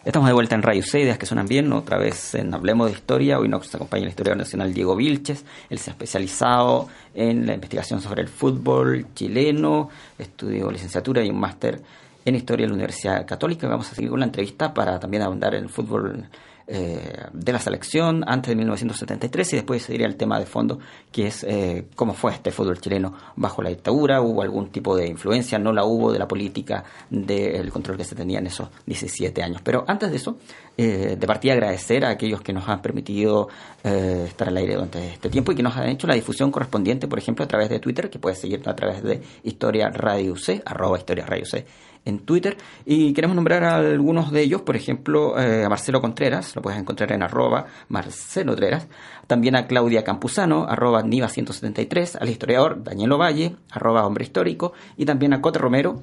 Estamos de vuelta en Radio C, que suenan bien, otra vez en Hablemos de Historia. Hoy nos acompaña el historiador nacional Diego Vilches. Él se ha especializado en la investigación sobre el fútbol chileno, estudió licenciatura y un máster en Historia en la Universidad Católica. Vamos a seguir con la entrevista para también ahondar en el fútbol eh, de la selección antes de 1973 y después seguiría el tema de fondo que es eh, cómo fue este fútbol chileno bajo la dictadura, hubo algún tipo de influencia, no la hubo de la política, del control que se tenía en esos 17 años. Pero antes de eso, eh, de partida agradecer a aquellos que nos han permitido eh, estar al aire durante este tiempo y que nos han hecho la difusión correspondiente, por ejemplo, a través de Twitter, que puedes seguirnos a través de Historia Radio C, arroba Historia Radio C en Twitter. Y queremos nombrar a algunos de ellos, por ejemplo, eh, a Marcelo Contreras, lo puedes encontrar en arroba Marcelo Contreras, también a Claudia Campuzano, arroba Niva173, al historiador Daniel Ovalle, arroba Hombre Histórico, y también a Cote Romero,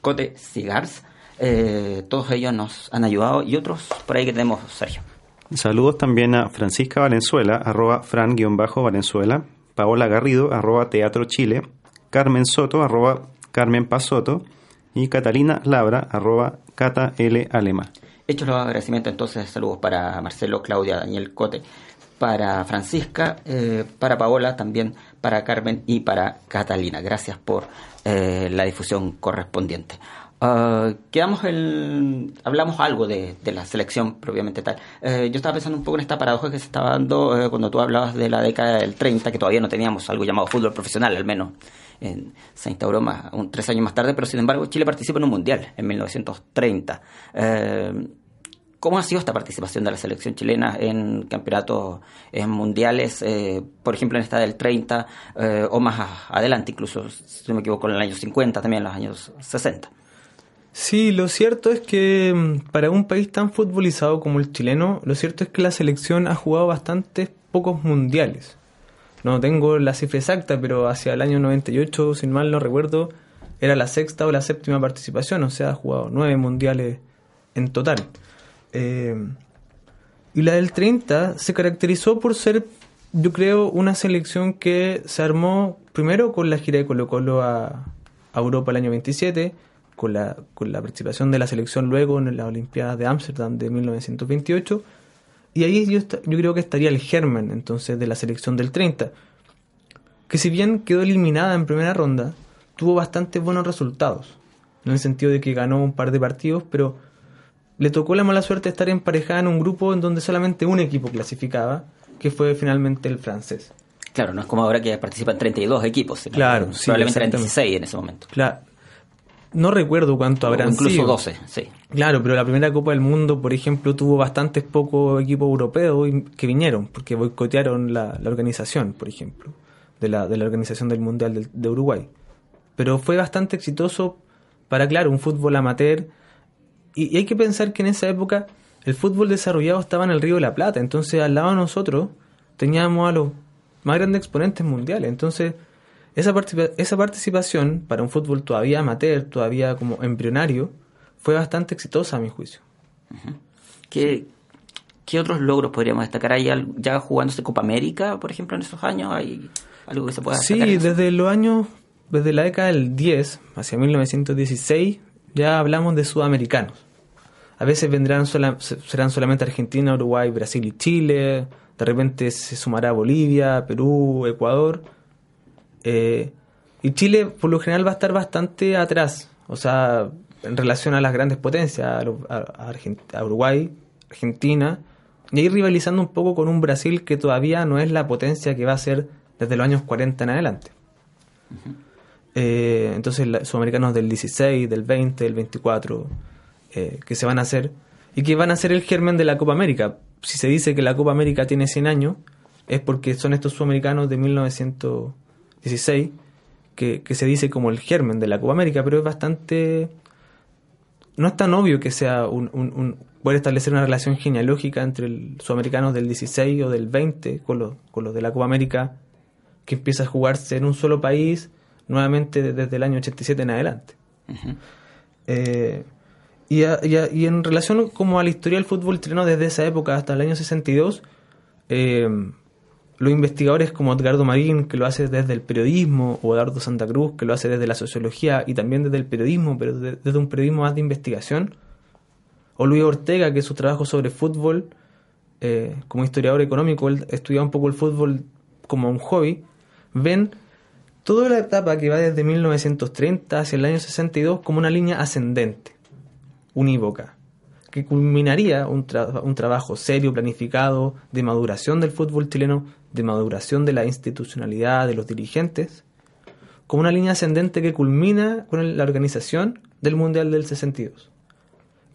Cote Cigars, eh, todos ellos nos han ayudado y otros por ahí que tenemos, Sergio. Saludos también a Francisca Valenzuela, arroba Fran-Valenzuela, Paola Garrido, arroba Teatro Chile, Carmen Soto, arroba Carmen Pasoto, y Catalina Labra, arroba Cata L. Alema. Hechos los agradecimientos entonces, saludos para Marcelo, Claudia, Daniel Cote, para Francisca, eh, para Paola, también para Carmen y para Catalina. Gracias por eh, la difusión correspondiente. Uh, quedamos el, hablamos algo de, la selección propiamente tal. Eh, yo estaba pensando un poco en esta paradoja que se estaba dando eh, cuando tú hablabas de la década del 30, que todavía no teníamos algo llamado fútbol profesional, al menos en, se instauró más, un, tres años más tarde, pero sin embargo Chile participa en un mundial en 1930. Eh, ¿Cómo ha sido esta participación de la selección chilena en campeonatos en mundiales, eh, por ejemplo en esta del 30 eh, o más adelante, incluso si no me equivoco en el año 50, también en los años 60? Sí, lo cierto es que mm, para un país tan futbolizado como el chileno, lo cierto es que la selección ha jugado bastantes pocos mundiales. No tengo la cifra exacta, pero hacia el año 98, sin mal no recuerdo, era la sexta o la séptima participación, o sea, ha jugado nueve mundiales en total. Eh, y la del 30 se caracterizó por ser, yo creo, una selección que se armó primero con la gira de Colo Colo a, a Europa el año 27, con la, con la participación de la selección luego en la Olimpiada de Ámsterdam de 1928, y ahí yo, yo creo que estaría el germen entonces de la selección del 30, que si bien quedó eliminada en primera ronda, tuvo bastante buenos resultados, en el sentido de que ganó un par de partidos, pero le tocó la mala suerte de estar emparejada en un grupo en donde solamente un equipo clasificaba, que fue finalmente el francés. Claro, no es como ahora que participan 32 equipos, sino claro, probablemente eran 16 en ese momento. Claro. No recuerdo cuánto habrán o incluso sido. 12, sí. Claro, pero la primera Copa del Mundo, por ejemplo, tuvo bastantes pocos equipos europeos que vinieron, porque boicotearon la, la organización, por ejemplo, de la, de la organización del Mundial de, Uruguay. Pero fue bastante exitoso para, claro, un fútbol amateur. Y, y, hay que pensar que en esa época el fútbol desarrollado estaba en el Río de la Plata. Entonces, al lado de nosotros teníamos a los más grandes exponentes mundiales. Entonces, Esa, participa- esa participación para un fútbol todavía amateur, todavía como embrionario, fue bastante exitosa a mi juicio. ¿Qué, qué otros logros podríamos destacar? ¿Hay al- ya jugándose Copa América, por ejemplo, en esos años? ¿Hay algo que se pueda Sí, destacar? eso? desde los años, desde la década del 10, hacia 1916, ya hablamos de sudamericanos. A veces vendrán sola- se- serán solamente Argentina, Uruguay, Brasil y Chile. De repente se sumará Bolivia, Perú, Ecuador. Eh, y Chile, por lo general, va a estar bastante atrás. O sea, en relación a las grandes potencias, a, a- a Uruguay, Argentina, y ahí rivalizando un poco con un Brasil que todavía no es la potencia que va a ser desde los años 40 en adelante. Eh, entonces, la- sudamericanos del 16, del 20, del 24, eh, que se van a hacer y que van a ser el germen de la Copa América. Si se dice que la Copa América tiene 100 años, es porque son estos sudamericanos de 1916 que, que se dice como el germen de la Copa América, pero es bastante... No es tan obvio que sea un, un- un- poder establecer una relación genealógica entre el sudamericanos del 16 o del 20 con los, con los de la Copa América que empieza a jugarse en un solo país nuevamente desde el año 87 en adelante. Eh, y, a- y a- y en relación como a la historia del fútbol chileno desde esa época hasta el año 62, eh, los investigadores como Edgardo Marín, que lo hace desde el periodismo, o Eduardo Santa Cruz, que lo hace desde la sociología y también desde el periodismo, pero de- desde un periodismo más de investigación, o Luis Ortega, que su trabajo sobre fútbol, eh, como historiador económico, él estudia un poco el fútbol como un hobby, ven toda la etapa que va desde 1930 hacia el año 62 como una línea ascendente, unívoca, que culminaría un, tra- un trabajo serio, planificado, de maduración del fútbol chileno, de maduración de la institucionalidad de los dirigentes, como una línea ascendente que culmina con la organización del Mundial del 62.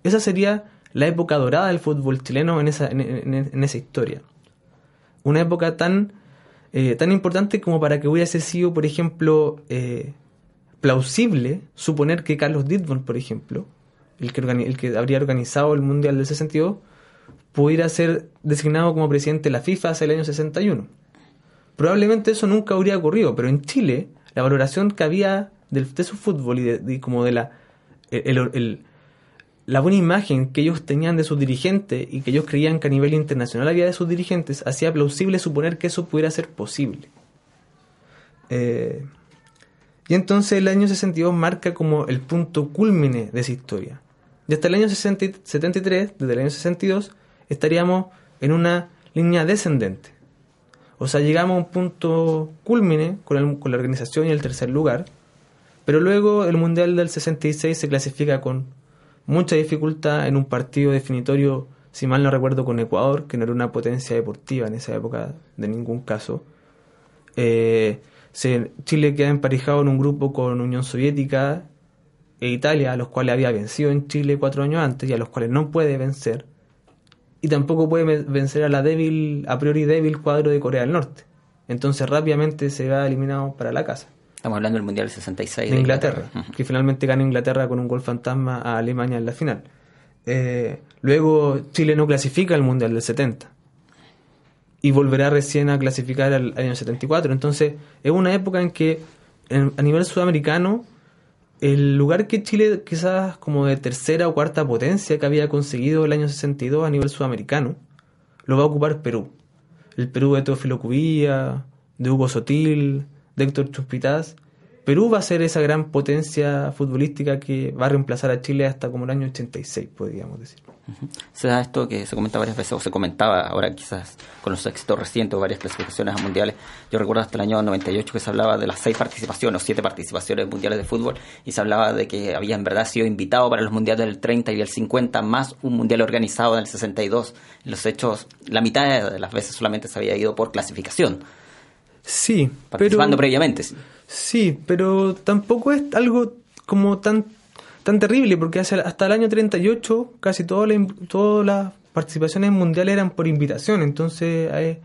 Esa sería la época dorada del fútbol chileno en esa, en, esa historia. Una época tan, eh, tan importante como para que hubiese sido, por ejemplo, eh, plausible suponer que Carlos Dittborn, por ejemplo, el que, el que habría organizado el Mundial del 62, pudiera ser designado como presidente de la FIFA hacia el año 61. Probablemente eso nunca habría ocurrido, pero en Chile la valoración que había del- de, su fútbol y, de, como de la el- el- el- la buena imagen que ellos tenían de sus dirigentes y que ellos creían que a nivel internacional había de sus dirigentes hacía plausible suponer que eso pudiera ser posible. Eh, y entonces el año 62 marca como el punto culmine de esa historia. Y hasta el año 60 y- 73, desde el año 62, estaríamos en una línea descendente. O sea, llegamos a un punto culmine con, el- con la organización y el tercer lugar, pero luego el Mundial del 66 se clasifica con mucha dificultad en un partido definitorio, si mal no recuerdo, con Ecuador, que no era una potencia deportiva en esa época de ningún caso. Eh, Chile queda emparejado en un grupo con Unión Soviética e Italia, a los cuales había vencido en Chile cuatro años antes y a los cuales no puede vencer. Y tampoco puede ve- vencer a la débil, a priori débil cuadro de Corea del Norte. Entonces rápidamente se va eliminado para la casa Estamos hablando del Mundial 66 de Inglaterra, que finalmente gana Inglaterra con un gol fantasma a Alemania en la final. Eh, luego Chile no clasifica al Mundial del 70 y volverá recién a clasificar al año 74. Entonces es una época en que en- a nivel sudamericano el lugar que Chile quizás como de tercera o cuarta potencia que había conseguido el año 62 a nivel sudamericano lo va a ocupar Perú. El Perú de Teófilo Cubilla, de Hugo Sotil, de Héctor Chuspitaz. Perú va a ser esa gran potencia futbolística que va a reemplazar a Chile hasta como el año 86, podríamos decir. Se da esto que se comenta varias veces, o se comentaba ahora quizás con los éxitos recientes varias clasificaciones a mundiales. Yo recuerdo hasta el año 98 que se hablaba de las seis participaciones o siete participaciones mundiales de fútbol y se hablaba de que había en verdad sido invitado para los mundiales del 30 y el 50 más un mundial organizado en el 62. En los hechos, la mitad de las veces solamente se había ido por clasificación, Sí, participando pero... previamente. sí. Sí, pero tampoco es algo como tan tan terrible, porque hasta el año 38 casi todas las todas las participaciones mundiales eran por invitación. Entonces, hay-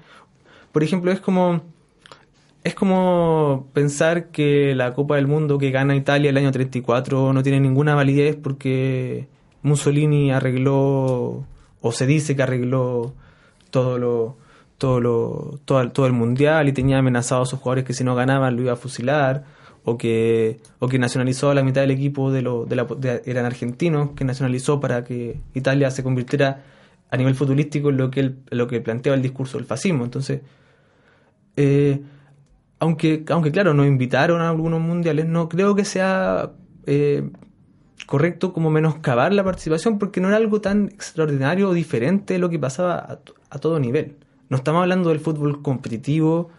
por ejemplo, es como es como pensar que la Copa del Mundo que gana Italia el año 34 no tiene ninguna validez porque Mussolini arregló o se dice que arregló todo lo todo, lo, todo, todo el mundial y tenía amenazados a sus jugadores que si no ganaban lo iba a fusilar, o que, o que nacionalizó a la mitad del equipo de, lo, de la, eran argentinos, que nacionalizó para que Italia se convirtiera a nivel futbolístico en lo que, él- lo que planteaba el discurso del fascismo. Entonces, eh, aunque, aunque claro, nos invitaron a algunos mundiales, no creo que sea eh, correcto como menoscabar la participación porque no era algo tan extraordinario o diferente de lo que pasaba a, a todo nivel. No estamos hablando del fútbol competitivo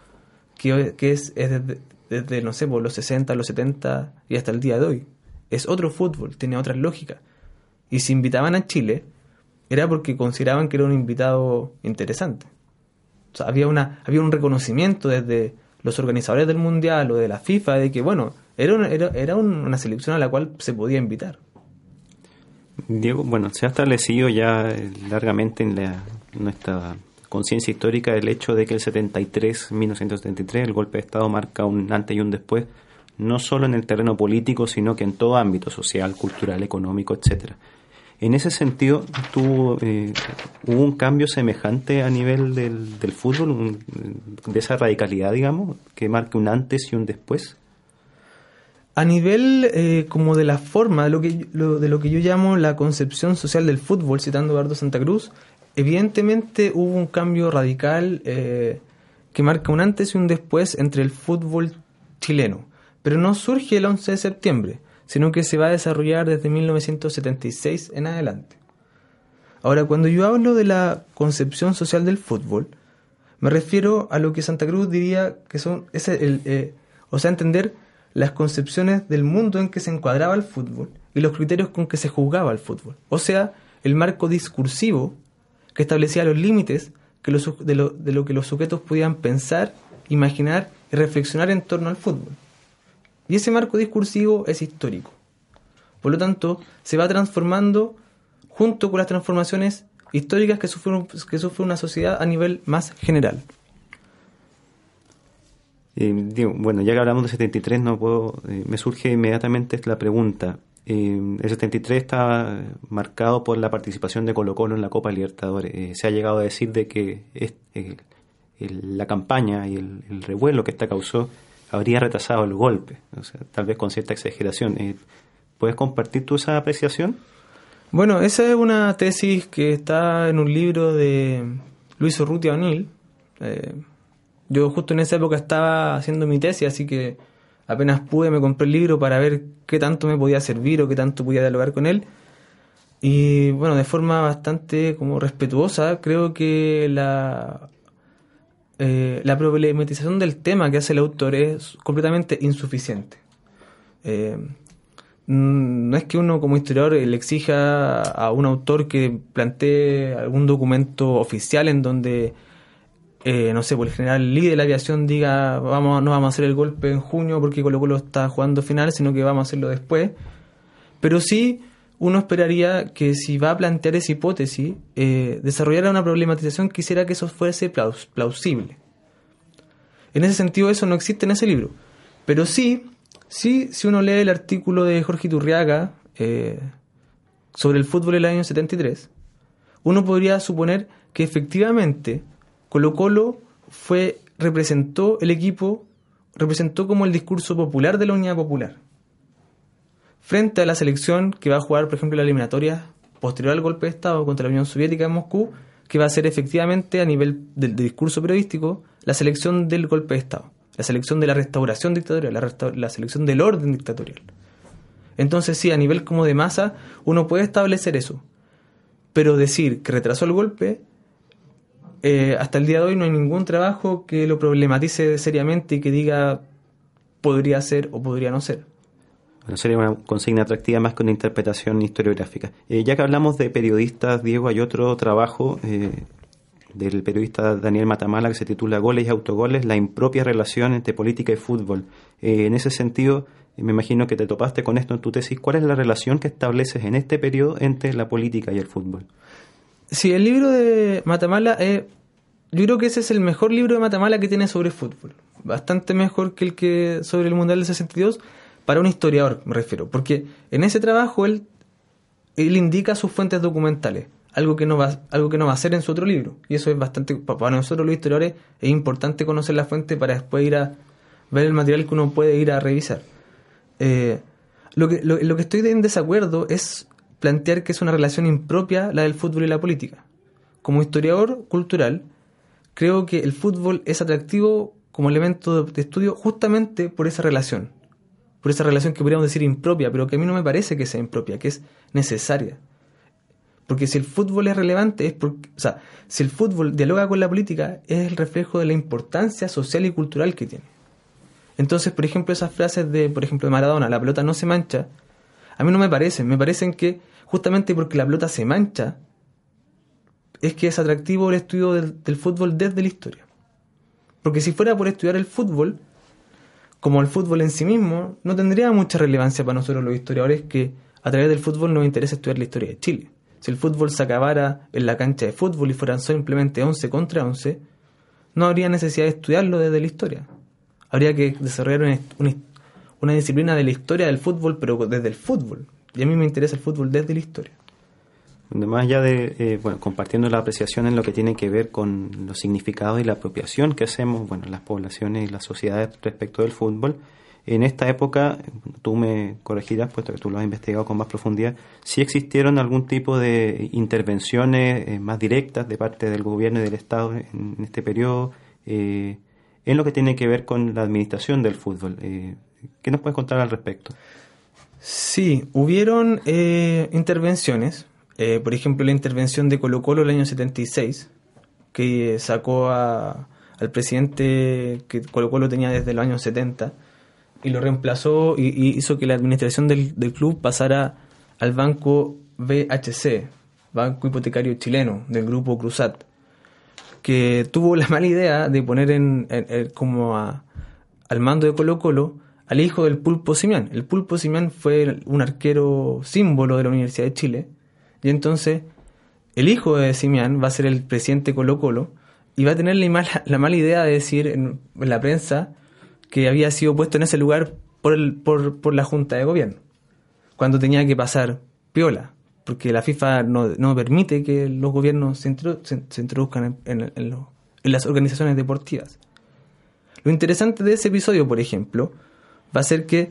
que, que es, es desde, no sé, por los 60, los 70 y hasta el día de hoy. Es otro fútbol, tiene otras lógicas. Y si invitaban a Chile, era porque consideraban que era un invitado interesante. O sea, había, una, había un reconocimiento desde los organizadores del Mundial o de la FIFA de que, bueno, era era, era un- una selección a la cual se podía invitar. Diego, bueno, se ha establecido ya largamente en la, nuestra conciencia histórica el hecho de que el 73, 1973, el golpe de Estado marca un antes y un después, no solo en el terreno político, sino que en todo ámbito social, cultural, económico, etcétera. En ese sentido, ¿tú, eh, ¿hubo un cambio semejante a nivel del, del fútbol, un- de esa radicalidad, digamos, que marque un antes y un después? A nivel eh, como de la forma, de lo, que, lo- de lo que yo llamo la concepción social del fútbol, citando Eduardo Santa Cruz, evidentemente hubo un cambio radical eh, que marca un antes y un después entre el fútbol chileno. Pero no surge el 11 de septiembre, sino que se va a desarrollar desde 1976 en adelante. Ahora, cuando yo hablo de la concepción social del fútbol, me refiero a lo que Santa Cruz diría que son, es el, eh, o sea, entender las concepciones del mundo en que se encuadraba el fútbol y los criterios con que se juzgaba el fútbol. O sea, el marco discursivo que establecía los límites que de, lo, que los sujetos podían pensar, imaginar y reflexionar en torno al fútbol. Y ese marco discursivo es histórico. Por lo tanto, se va transformando junto con las transformaciones históricas que sufre, que sufre una sociedad a nivel más general. Eh, bueno, ya que hablamos de 73, no puedo, eh, me surge inmediatamente la pregunta. Eh, el 73 está marcado por la participación de Colo Colo en la Copa Libertadores. Eh, se ha llegado a decir de que es- la campaña y el, el revuelo que esta causó habría retrasado el golpe, o sea, tal vez con cierta exageración. Eh, ¿Puedes compartir tú esa apreciación? Bueno, esa es una tesis que está en un libro de Luis Urrutia O'Neill. Eh, yo justo en esa época estaba haciendo mi tesis, así que apenas pude me compré el libro para ver qué tanto me podía servir o qué tanto podía dialogar con él. Y bueno, de forma bastante como respetuosa, creo que la, eh, la problematización del tema que hace el autor es completamente insuficiente. Eh, Mm, no es que uno como historiador le exija a un autor que plantee algún documento oficial en donde, eh, no sé, por el general líder de la aviación diga vamos, no vamos a hacer el golpe en junio porque Colo Colo está jugando final, sino que vamos a hacerlo después. Pero sí uno esperaría que si va a plantear esa hipótesis, eh, desarrollara una problematización que hiciera que eso fuese plaus- plausible. En ese sentido eso no existe en ese libro. Pero sí, sí, si uno lee el artículo de Jorge Iturriaga eh, sobre el fútbol del año 73, uno podría suponer que efectivamente Colo Colo fue, representó el equipo, representó como el discurso popular de la unidad popular. Frente a la selección que va a jugar, por ejemplo, la eliminatoria posterior al golpe de Estado contra la Unión Soviética en Moscú, que va a ser efectivamente a nivel del, discurso periodístico la selección del golpe de Estado, la selección de la restauración dictatorial, la, la selección del orden dictatorial. Entonces sí, a nivel como de masa, uno puede establecer eso, pero decir que retrasó el golpe, eh, hasta el día de hoy no hay ningún trabajo que lo problematice seriamente y que diga podría ser o podría no ser. Bueno, sería una consigna atractiva más que una interpretación historiográfica. Eh, ya que hablamos de periodistas, Diego, hay otro trabajo eh, del periodista Daniel Matamala que se titula Goles y autogoles, la impropia relación entre política y fútbol. Eh, en ese sentido, me imagino que te topaste con esto en tu tesis. ¿Cuál es la relación que estableces en este periodo entre la política y el fútbol? Sí, el libro de Matamala, eh, yo creo que ese es el mejor libro de Matamala que tiene sobre fútbol. Bastante mejor que el que sobre el Mundial del 62, para un historiador me refiero. Porque en ese trabajo él, él indica sus fuentes documentales. algo que no va algo que no va a hacer en su otro libro y eso es bastante pa- para nosotros los historiadores es importante conocer la fuente para después ir a ver el material que uno puede ir a revisar Eh, lo que lo, lo que estoy en desacuerdo es plantear que es una relación impropia la del fútbol y la política como historiador cultural creo que el fútbol es atractivo como elemento de, estudio justamente por esa relación por esa relación que podríamos decir impropia pero que a mí no me parece que sea impropia que es necesaria porque si el fútbol es relevante, es porque, o sea, si el fútbol dialoga con la política, es el reflejo de la importancia social y cultural que tiene. Entonces, por ejemplo, esas frases de, por ejemplo, de Maradona, la pelota no se mancha, a mí no me parecen, me parecen que justamente porque la pelota se mancha, es que es atractivo el estudio del, fútbol desde la historia. Porque si fuera por estudiar el fútbol, como el fútbol en sí mismo, no tendría mucha relevancia para nosotros los historiadores que a través del fútbol nos interesa estudiar la historia de Chile. Si el fútbol se acabara en la cancha de fútbol y fueran simplemente 11 contra 11, no habría necesidad de estudiarlo desde la historia. Habría que desarrollar una, una- una disciplina de la historia del fútbol, pero desde el fútbol. Y a mí me interesa el fútbol desde la historia. Más allá de, eh, bueno, compartiendo la apreciación en lo que tiene que ver con los significados y la apropiación que hacemos, bueno, las poblaciones y las sociedades respecto del fútbol, en esta época, tú me corregirás, puesto que tú lo has investigado con más profundidad, si existieron algún tipo de intervenciones eh, más directas de parte del gobierno y del Estado en, este periodo, eh, en lo que tiene que ver con la administración del fútbol. ¿Qué nos puedes contar al respecto? Sí, hubieron eh, intervenciones. Eh, por ejemplo, la intervención de Colo Colo el año 76, que sacó al presidente que Colo Colo tenía desde los años 70 y lo reemplazó y, hizo que la administración del, club pasara al banco BHC, Banco Hipotecario Chileno, del grupo Cruzat, que tuvo la mala idea de poner en, como al mando de Colo Colo al hijo del Pulpo Simián. El Pulpo Simián fue un arquero símbolo de la Universidad de Chile y entonces el hijo de Simián va a ser el presidente de Colo Colo y va a tener la mala, la mala idea de decir en, la prensa que había sido puesto en ese lugar por, el, por, por la Junta de Gobierno, cuando tenía que pasar piola, porque la FIFA no, no permite que los gobiernos se, se- introduzcan en, en- en las organizaciones deportivas. Lo interesante de ese episodio, por ejemplo, va a ser que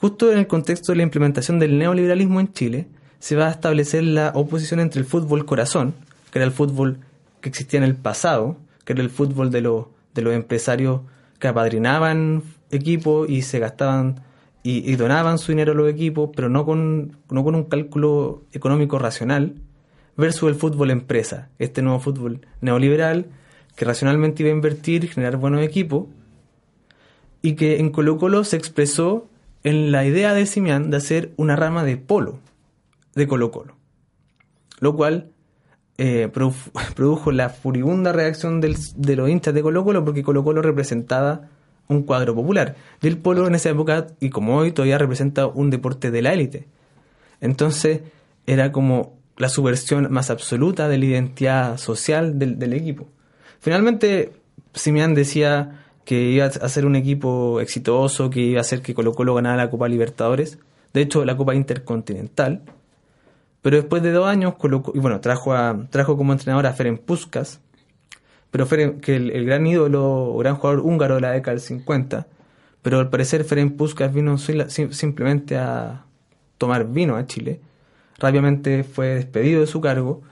justo en el contexto de la implementación del neoliberalismo en Chile, se va a establecer la oposición entre el fútbol corazón, que era el fútbol que existía en el pasado, que era el fútbol de, los de los empresarios que apadrinaban equipos y se gastaban y, donaban su dinero a los equipos, pero no con, no con un cálculo económico racional, versus el fútbol empresa, este nuevo fútbol neoliberal que racionalmente iba a invertir generar buenos equipos, y que en Colo Colo se expresó en la idea de Simián de hacer una rama de polo de Colo Colo, lo cual eh, produ- produjo la furibunda reacción del- de los hinchas de Colo Colo porque Colo Colo representaba un cuadro popular. Y el polo en esa época, y como hoy, todavía representa un deporte de la élite. Entonces era como la subversión más absoluta de la identidad social del, del equipo. Finalmente, Simián decía que iba a ser un equipo exitoso, que iba a hacer que Colo Colo ganara la Copa Libertadores, de hecho la Copa Intercontinental, pero después de dos años, y bueno, trajo, a, trajo como entrenador a Ferenc Puskas, pero Ferenc, que el, el gran ídolo, gran jugador húngaro de la década del 50, pero al parecer Ferenc Puskas vino simplemente a tomar vino a Chile, rápidamente fue despedido de su cargo,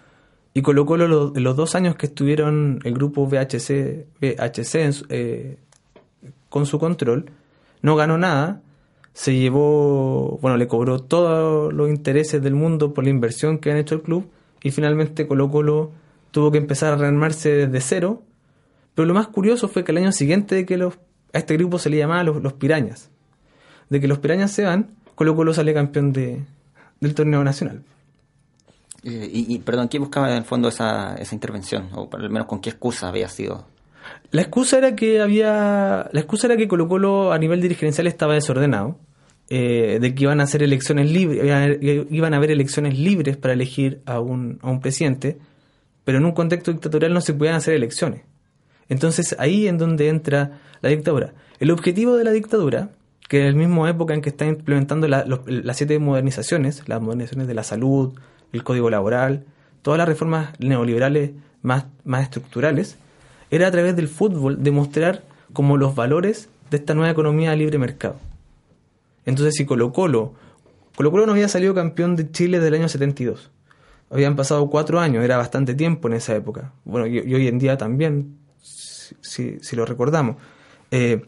y Colo Colo los dos años que estuvieron el grupo VHC, eh, con su control, no ganó nada, se llevó, bueno, le cobró todos los intereses del mundo por la inversión que han hecho el club y finalmente Colo Colo tuvo que empezar a rearmarse desde cero. Pero lo más curioso fue que el año siguiente de que los, a este grupo se le llamaba los, los pirañas, de que los pirañas se van, Colo Colo sale campeón de, del torneo nacional. Eh, y, perdón, ¿quién buscaba en el fondo esa, esa intervención? O por lo menos con qué excusa había sido. La excusa era que había. La excusa era que Colo Colo a nivel dirigencial estaba desordenado. eh, de que iban a hacer elecciones libres, iban a, haber, elecciones libres para elegir a un, a un presidente, pero en un contexto dictatorial no se podían hacer elecciones. Entonces ahí en donde entra la dictadura. El objetivo de la dictadura, que en la misma época en que está implementando la- las siete modernizaciones, las modernizaciones de la salud, el código laboral, todas las reformas neoliberales más, más estructurales, era a través del fútbol demostrar como los valores de esta nueva economía de libre mercado. Entonces, si Colo Colo, Colo Colo no había salido campeón de Chile desde el año 72. Habían pasado cuatro años, era bastante tiempo en esa época. Bueno, y, hoy en día también, si, si- si lo recordamos. Eh,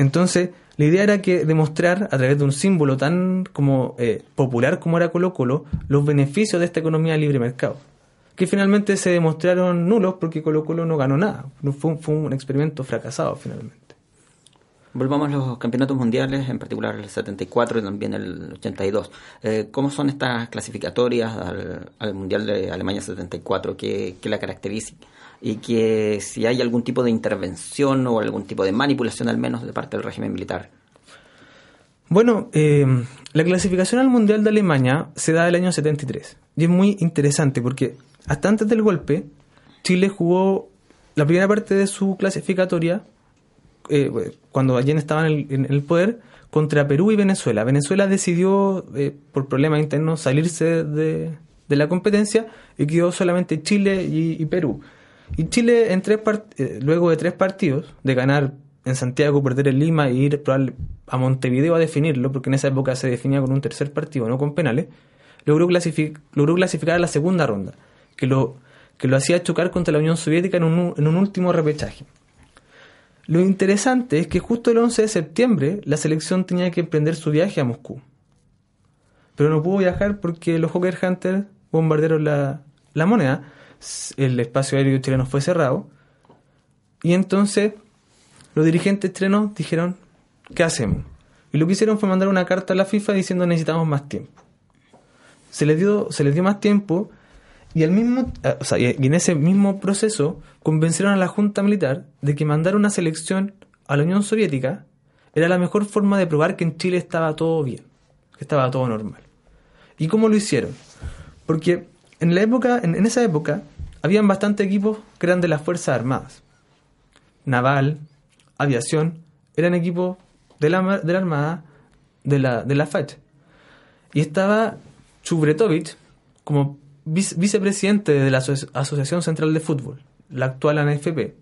entonces, la idea era que demostrar a través de un símbolo tan como eh, popular como era Colo Colo los beneficios de esta economía de libre mercado, que finalmente se demostraron nulos porque Colo Colo no ganó nada, fue, un- experimento fracasado finalmente. Volvamos a los campeonatos mundiales, en particular el 74 y también el 82. Eh, ¿Cómo son estas clasificatorias al, al Mundial de Alemania 74? ¿Qué, qué la caracteriza? Y que si hay algún tipo de intervención o algún tipo de manipulación al menos de parte del régimen militar. Bueno, eh, la clasificación al Mundial de Alemania se da el año 73 y es muy interesante porque hasta antes del golpe Chile jugó la primera parte de su clasificatoria eh, cuando Allende estaba en el, poder contra Perú y Venezuela. Venezuela decidió eh, por problemas internos salirse de, de la competencia y quedó solamente Chile y Perú. Y Chile en tres eh, luego de tres partidos de ganar en Santiago, perder en Lima e ir a Montevideo a definirlo, porque en esa época se definía con un tercer partido, no con penales, logró, logró clasificar a la segunda ronda, que lo, que lo hacía chocar contra la Unión Soviética en un, en un último repechaje. Lo interesante es que justo el 11 de septiembre la selección tenía que emprender su viaje a Moscú. Pero no pudo viajar porque los Hawker Hunters bombardearon la, la moneda, el espacio aéreo chileno fue cerrado, y entonces los dirigentes chilenos dijeron, ¿qué hacemos? Y lo que hicieron fue mandar una carta a la FIFA diciendo necesitamos más tiempo. Se les dio, se les dio más tiempo y, al mismo, eh, o sea, y y en ese mismo proceso convencieron a la Junta Militar de que mandar una selección a la Unión Soviética era la mejor forma de probar que en Chile estaba todo bien, que estaba todo normal. ¿Y cómo lo hicieron? Porque en la época, en, esa época, habían bastantes equipos que eran de las Fuerzas Armadas. Naval, aviación, eran equipos de la, de la Armada de la, de la FACH. Y estaba Chubretovich como vice- vicepresidente de la Aso- Asociación Central de Fútbol, la actual ANFP.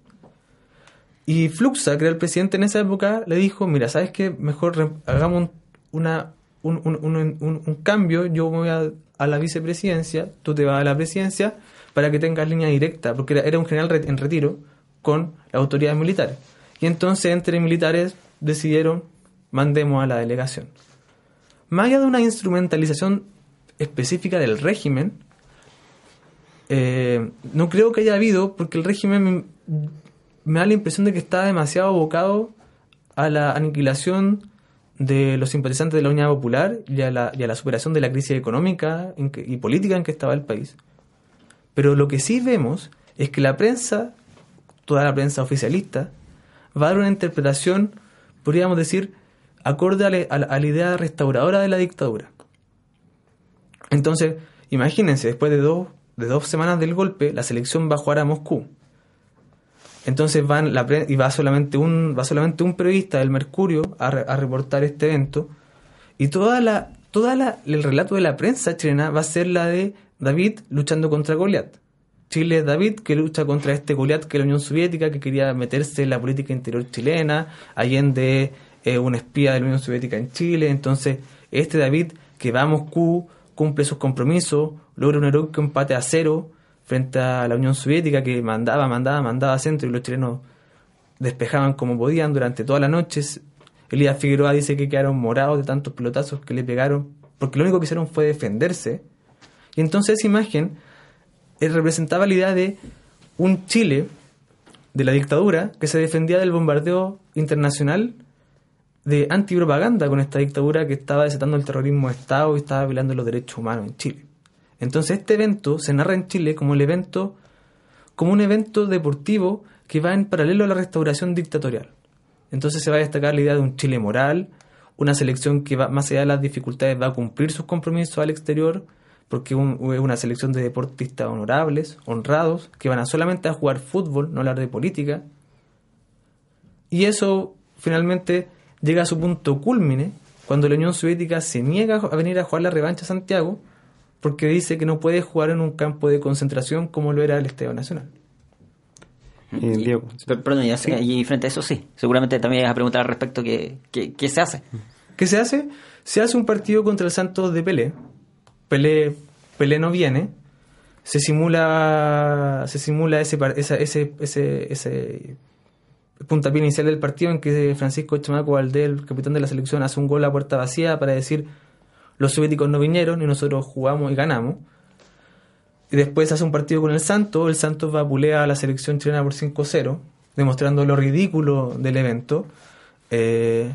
Y Fluxa, que era el presidente en esa época, le dijo, mira, ¿sabes qué? Mejor hagamos un, una, un, cambio, yo voy a, la vicepresidencia, tú te vas a la presidencia, para que tengas línea directa, porque era, un general en retiro con las autoridades militares. Y entonces entre militares decidieron, mandemos a la delegación. Más allá de una instrumentalización específica del régimen, eh, no creo que haya habido, porque el régimen me, me da la impresión de que está demasiado abocado a la aniquilación de los simpatizantes de la Unidad Popular y a la, superación de la crisis económica y política en que estaba el país. Pero lo que sí vemos es que la prensa, toda la prensa oficialista, va a dar una interpretación, podríamos decir, acorde a la idea restauradora de la dictadura. Entonces, imagínense, después de dos, de dos semanas del golpe, la selección va a jugar a Moscú. Entonces van la y va solamente un va solamente un periodista del Mercurio a, re- a reportar este evento y toda la toda la el relato de la prensa chilena va a ser la de David luchando contra Goliat. Chile es David que lucha contra este Goliat que es la Unión Soviética que quería meterse en la política interior chilena, Allende eh, un espía de la Unión Soviética en Chile, entonces este David que va a Moscú, cumple sus compromisos, logra un heroico empate a cero frente a la Unión Soviética que mandaba, mandaba, mandaba centro y los chilenos despejaban como podían durante toda la noche. Elías Figueroa dice que quedaron morados de tantos pelotazos que le pegaron, porque lo único que hicieron fue defenderse. Y entonces esa imagen eh, representaba la idea de un Chile de la dictadura que se defendía del bombardeo internacional de antipropaganda con esta dictadura que estaba desatando el terrorismo de Estado y estaba violando los derechos humanos en Chile. Entonces este evento se narra en Chile como el evento, como un evento deportivo que va en paralelo a la restauración dictatorial. Entonces se va a destacar la idea de un Chile moral, una selección que va más allá de las dificultades va a cumplir sus compromisos al exterior, porque es una selección de deportistas honorables, honrados, que van a solamente a jugar fútbol, no hablar de política. Y eso finalmente llega a su punto culmine cuando la Unión Soviética se niega a venir a jugar la revancha a Santiago porque dice que no puede jugar en un campo de concentración como lo era el Estadio Nacional. Eh, Diego. Perdón, ya sé, y frente a eso sí. Seguramente también vas a preguntar al respecto qué, qué, qué se hace. ¿Qué se hace? Se hace un partido contra el Santos de Pelé. Pelé, Pelé no viene. Se simula, se simula ese, par- esa- ese, ese, ese puntapié inicial del partido en que Francisco Chamaco Valdés, el capitán de la selección, hace un gol a puerta vacía para decir los soviéticos no vinieron y nosotros jugamos y ganamos. Y después hace un partido con el Santos, el Santos vapulea a la selección chilena por 5-0, demostrando lo ridículo del evento. Eh,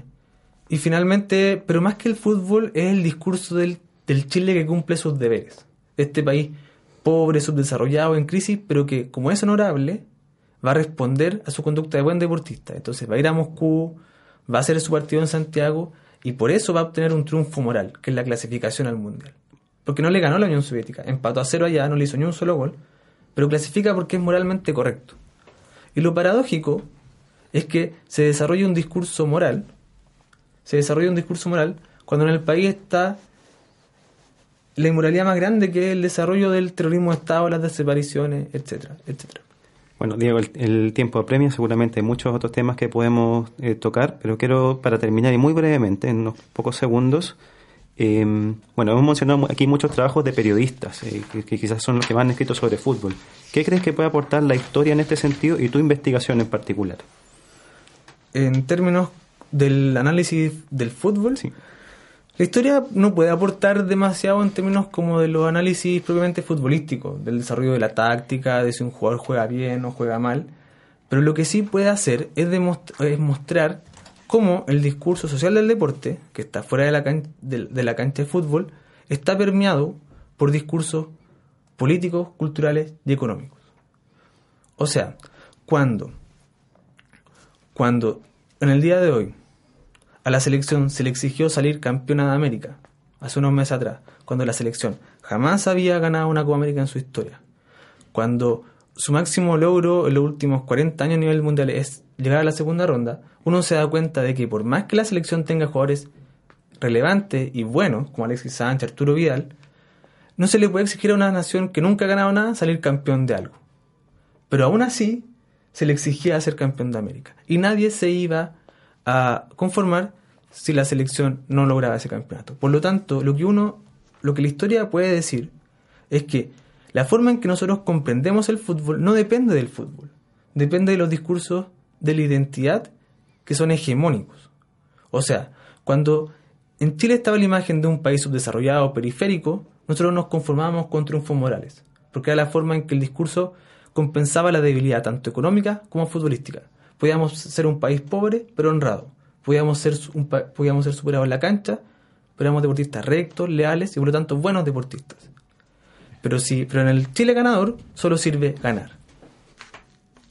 y finalmente, pero más que el fútbol, es el discurso del, del Chile que cumple sus deberes. Este país pobre, subdesarrollado, en crisis, pero que como es honorable, va a responder a su conducta de buen deportista. Entonces va a ir a Moscú, va a hacer su partido en Santiago y por eso va a obtener un triunfo moral, que es la clasificación al Mundial. Porque no le ganó la Unión Soviética, empató a cero allá, no le hizo ni un solo gol, pero clasifica porque es moralmente correcto. Y lo paradójico es que se desarrolla un discurso moral, se desarrolla un discurso moral cuando en el país está la inmoralidad más grande que es el desarrollo del terrorismo de Estado, las desapariciones, etcétera, etcétera. Bueno, Diego, el, el tiempo apremia, seguramente hay muchos otros temas que podemos eh, tocar, pero quiero, para terminar y muy brevemente, en unos pocos segundos, eh, bueno, hemos mencionado aquí muchos trabajos de periodistas, eh, que, que quizás son los que más han escrito sobre fútbol. ¿Qué crees que puede aportar la historia en este sentido y tu investigación en particular? En términos del análisis del fútbol, Sí. La historia no puede aportar demasiado en términos como de los análisis propiamente futbolísticos, del desarrollo de la táctica, de si un jugador juega bien o juega mal, pero lo que sí puede hacer es, es mostrar cómo el discurso social del deporte, que está fuera de la, de, de la cancha de fútbol, está permeado por discursos políticos, culturales y económicos. O sea, cuando, cuando en el día de hoy a la selección se le exigió salir campeona de América hace unos meses atrás, cuando la selección jamás había ganado una Copa América en su historia, cuando su máximo logro en los últimos 40 años a nivel mundial es llegar a la segunda ronda, uno se da cuenta de que por más que la selección tenga jugadores relevantes y buenos, como Alexis Sánchez, Arturo Vidal, no se le puede exigir a una nación que nunca ha ganado nada salir campeón de algo. Pero aún así, se le exigía ser campeón de América. Y nadie se iba a conformar si la selección no lograba ese campeonato. Por lo tanto, lo que uno, lo que la historia puede decir es que la forma en que nosotros comprendemos el fútbol no depende del fútbol, depende de los discursos de la identidad que son hegemónicos. O sea, cuando en Chile estaba la imagen de un país subdesarrollado, periférico, nosotros nos conformábamos con triunfos morales, porque era la forma en que el discurso compensaba la debilidad tanto económica como futbolística. Podíamos ser un país pobre, pero honrado. Podíamos ser, un pa- podíamos ser superados en la cancha, pero éramos deportistas rectos, leales y por lo tanto buenos deportistas. Pero sí, pero en el Chile ganador solo sirve ganar.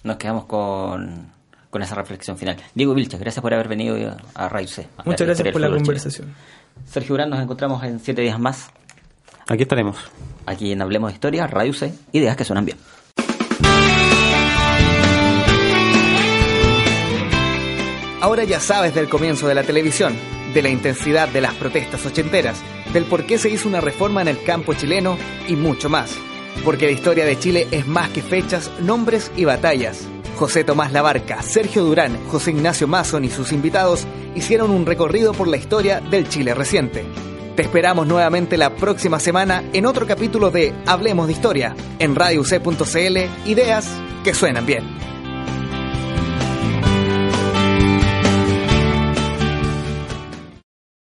Nos quedamos con, con esa reflexión final. Diego Vilches, gracias por haber venido a Radio C. a hablar Muchas gracias por la conversación. Sergio Urán, nos encontramos en siete días más, Aquí estaremos. aquí en Hablemos de Historia, Radio C, ideas que suenan bien. Ahora ya sabes del comienzo de la televisión, de la intensidad de las protestas ochenteras, del por qué se hizo una reforma en el campo chileno y mucho más. Porque la historia de Chile es más que fechas, nombres y batallas. José Tomás Labarca, Sergio Durán, José Ignacio Mason y sus invitados hicieron un recorrido por la historia del Chile reciente. Te esperamos nuevamente la próxima semana en otro capítulo de Hablemos de Historia, en radioc.cl, ideas que suenan bien.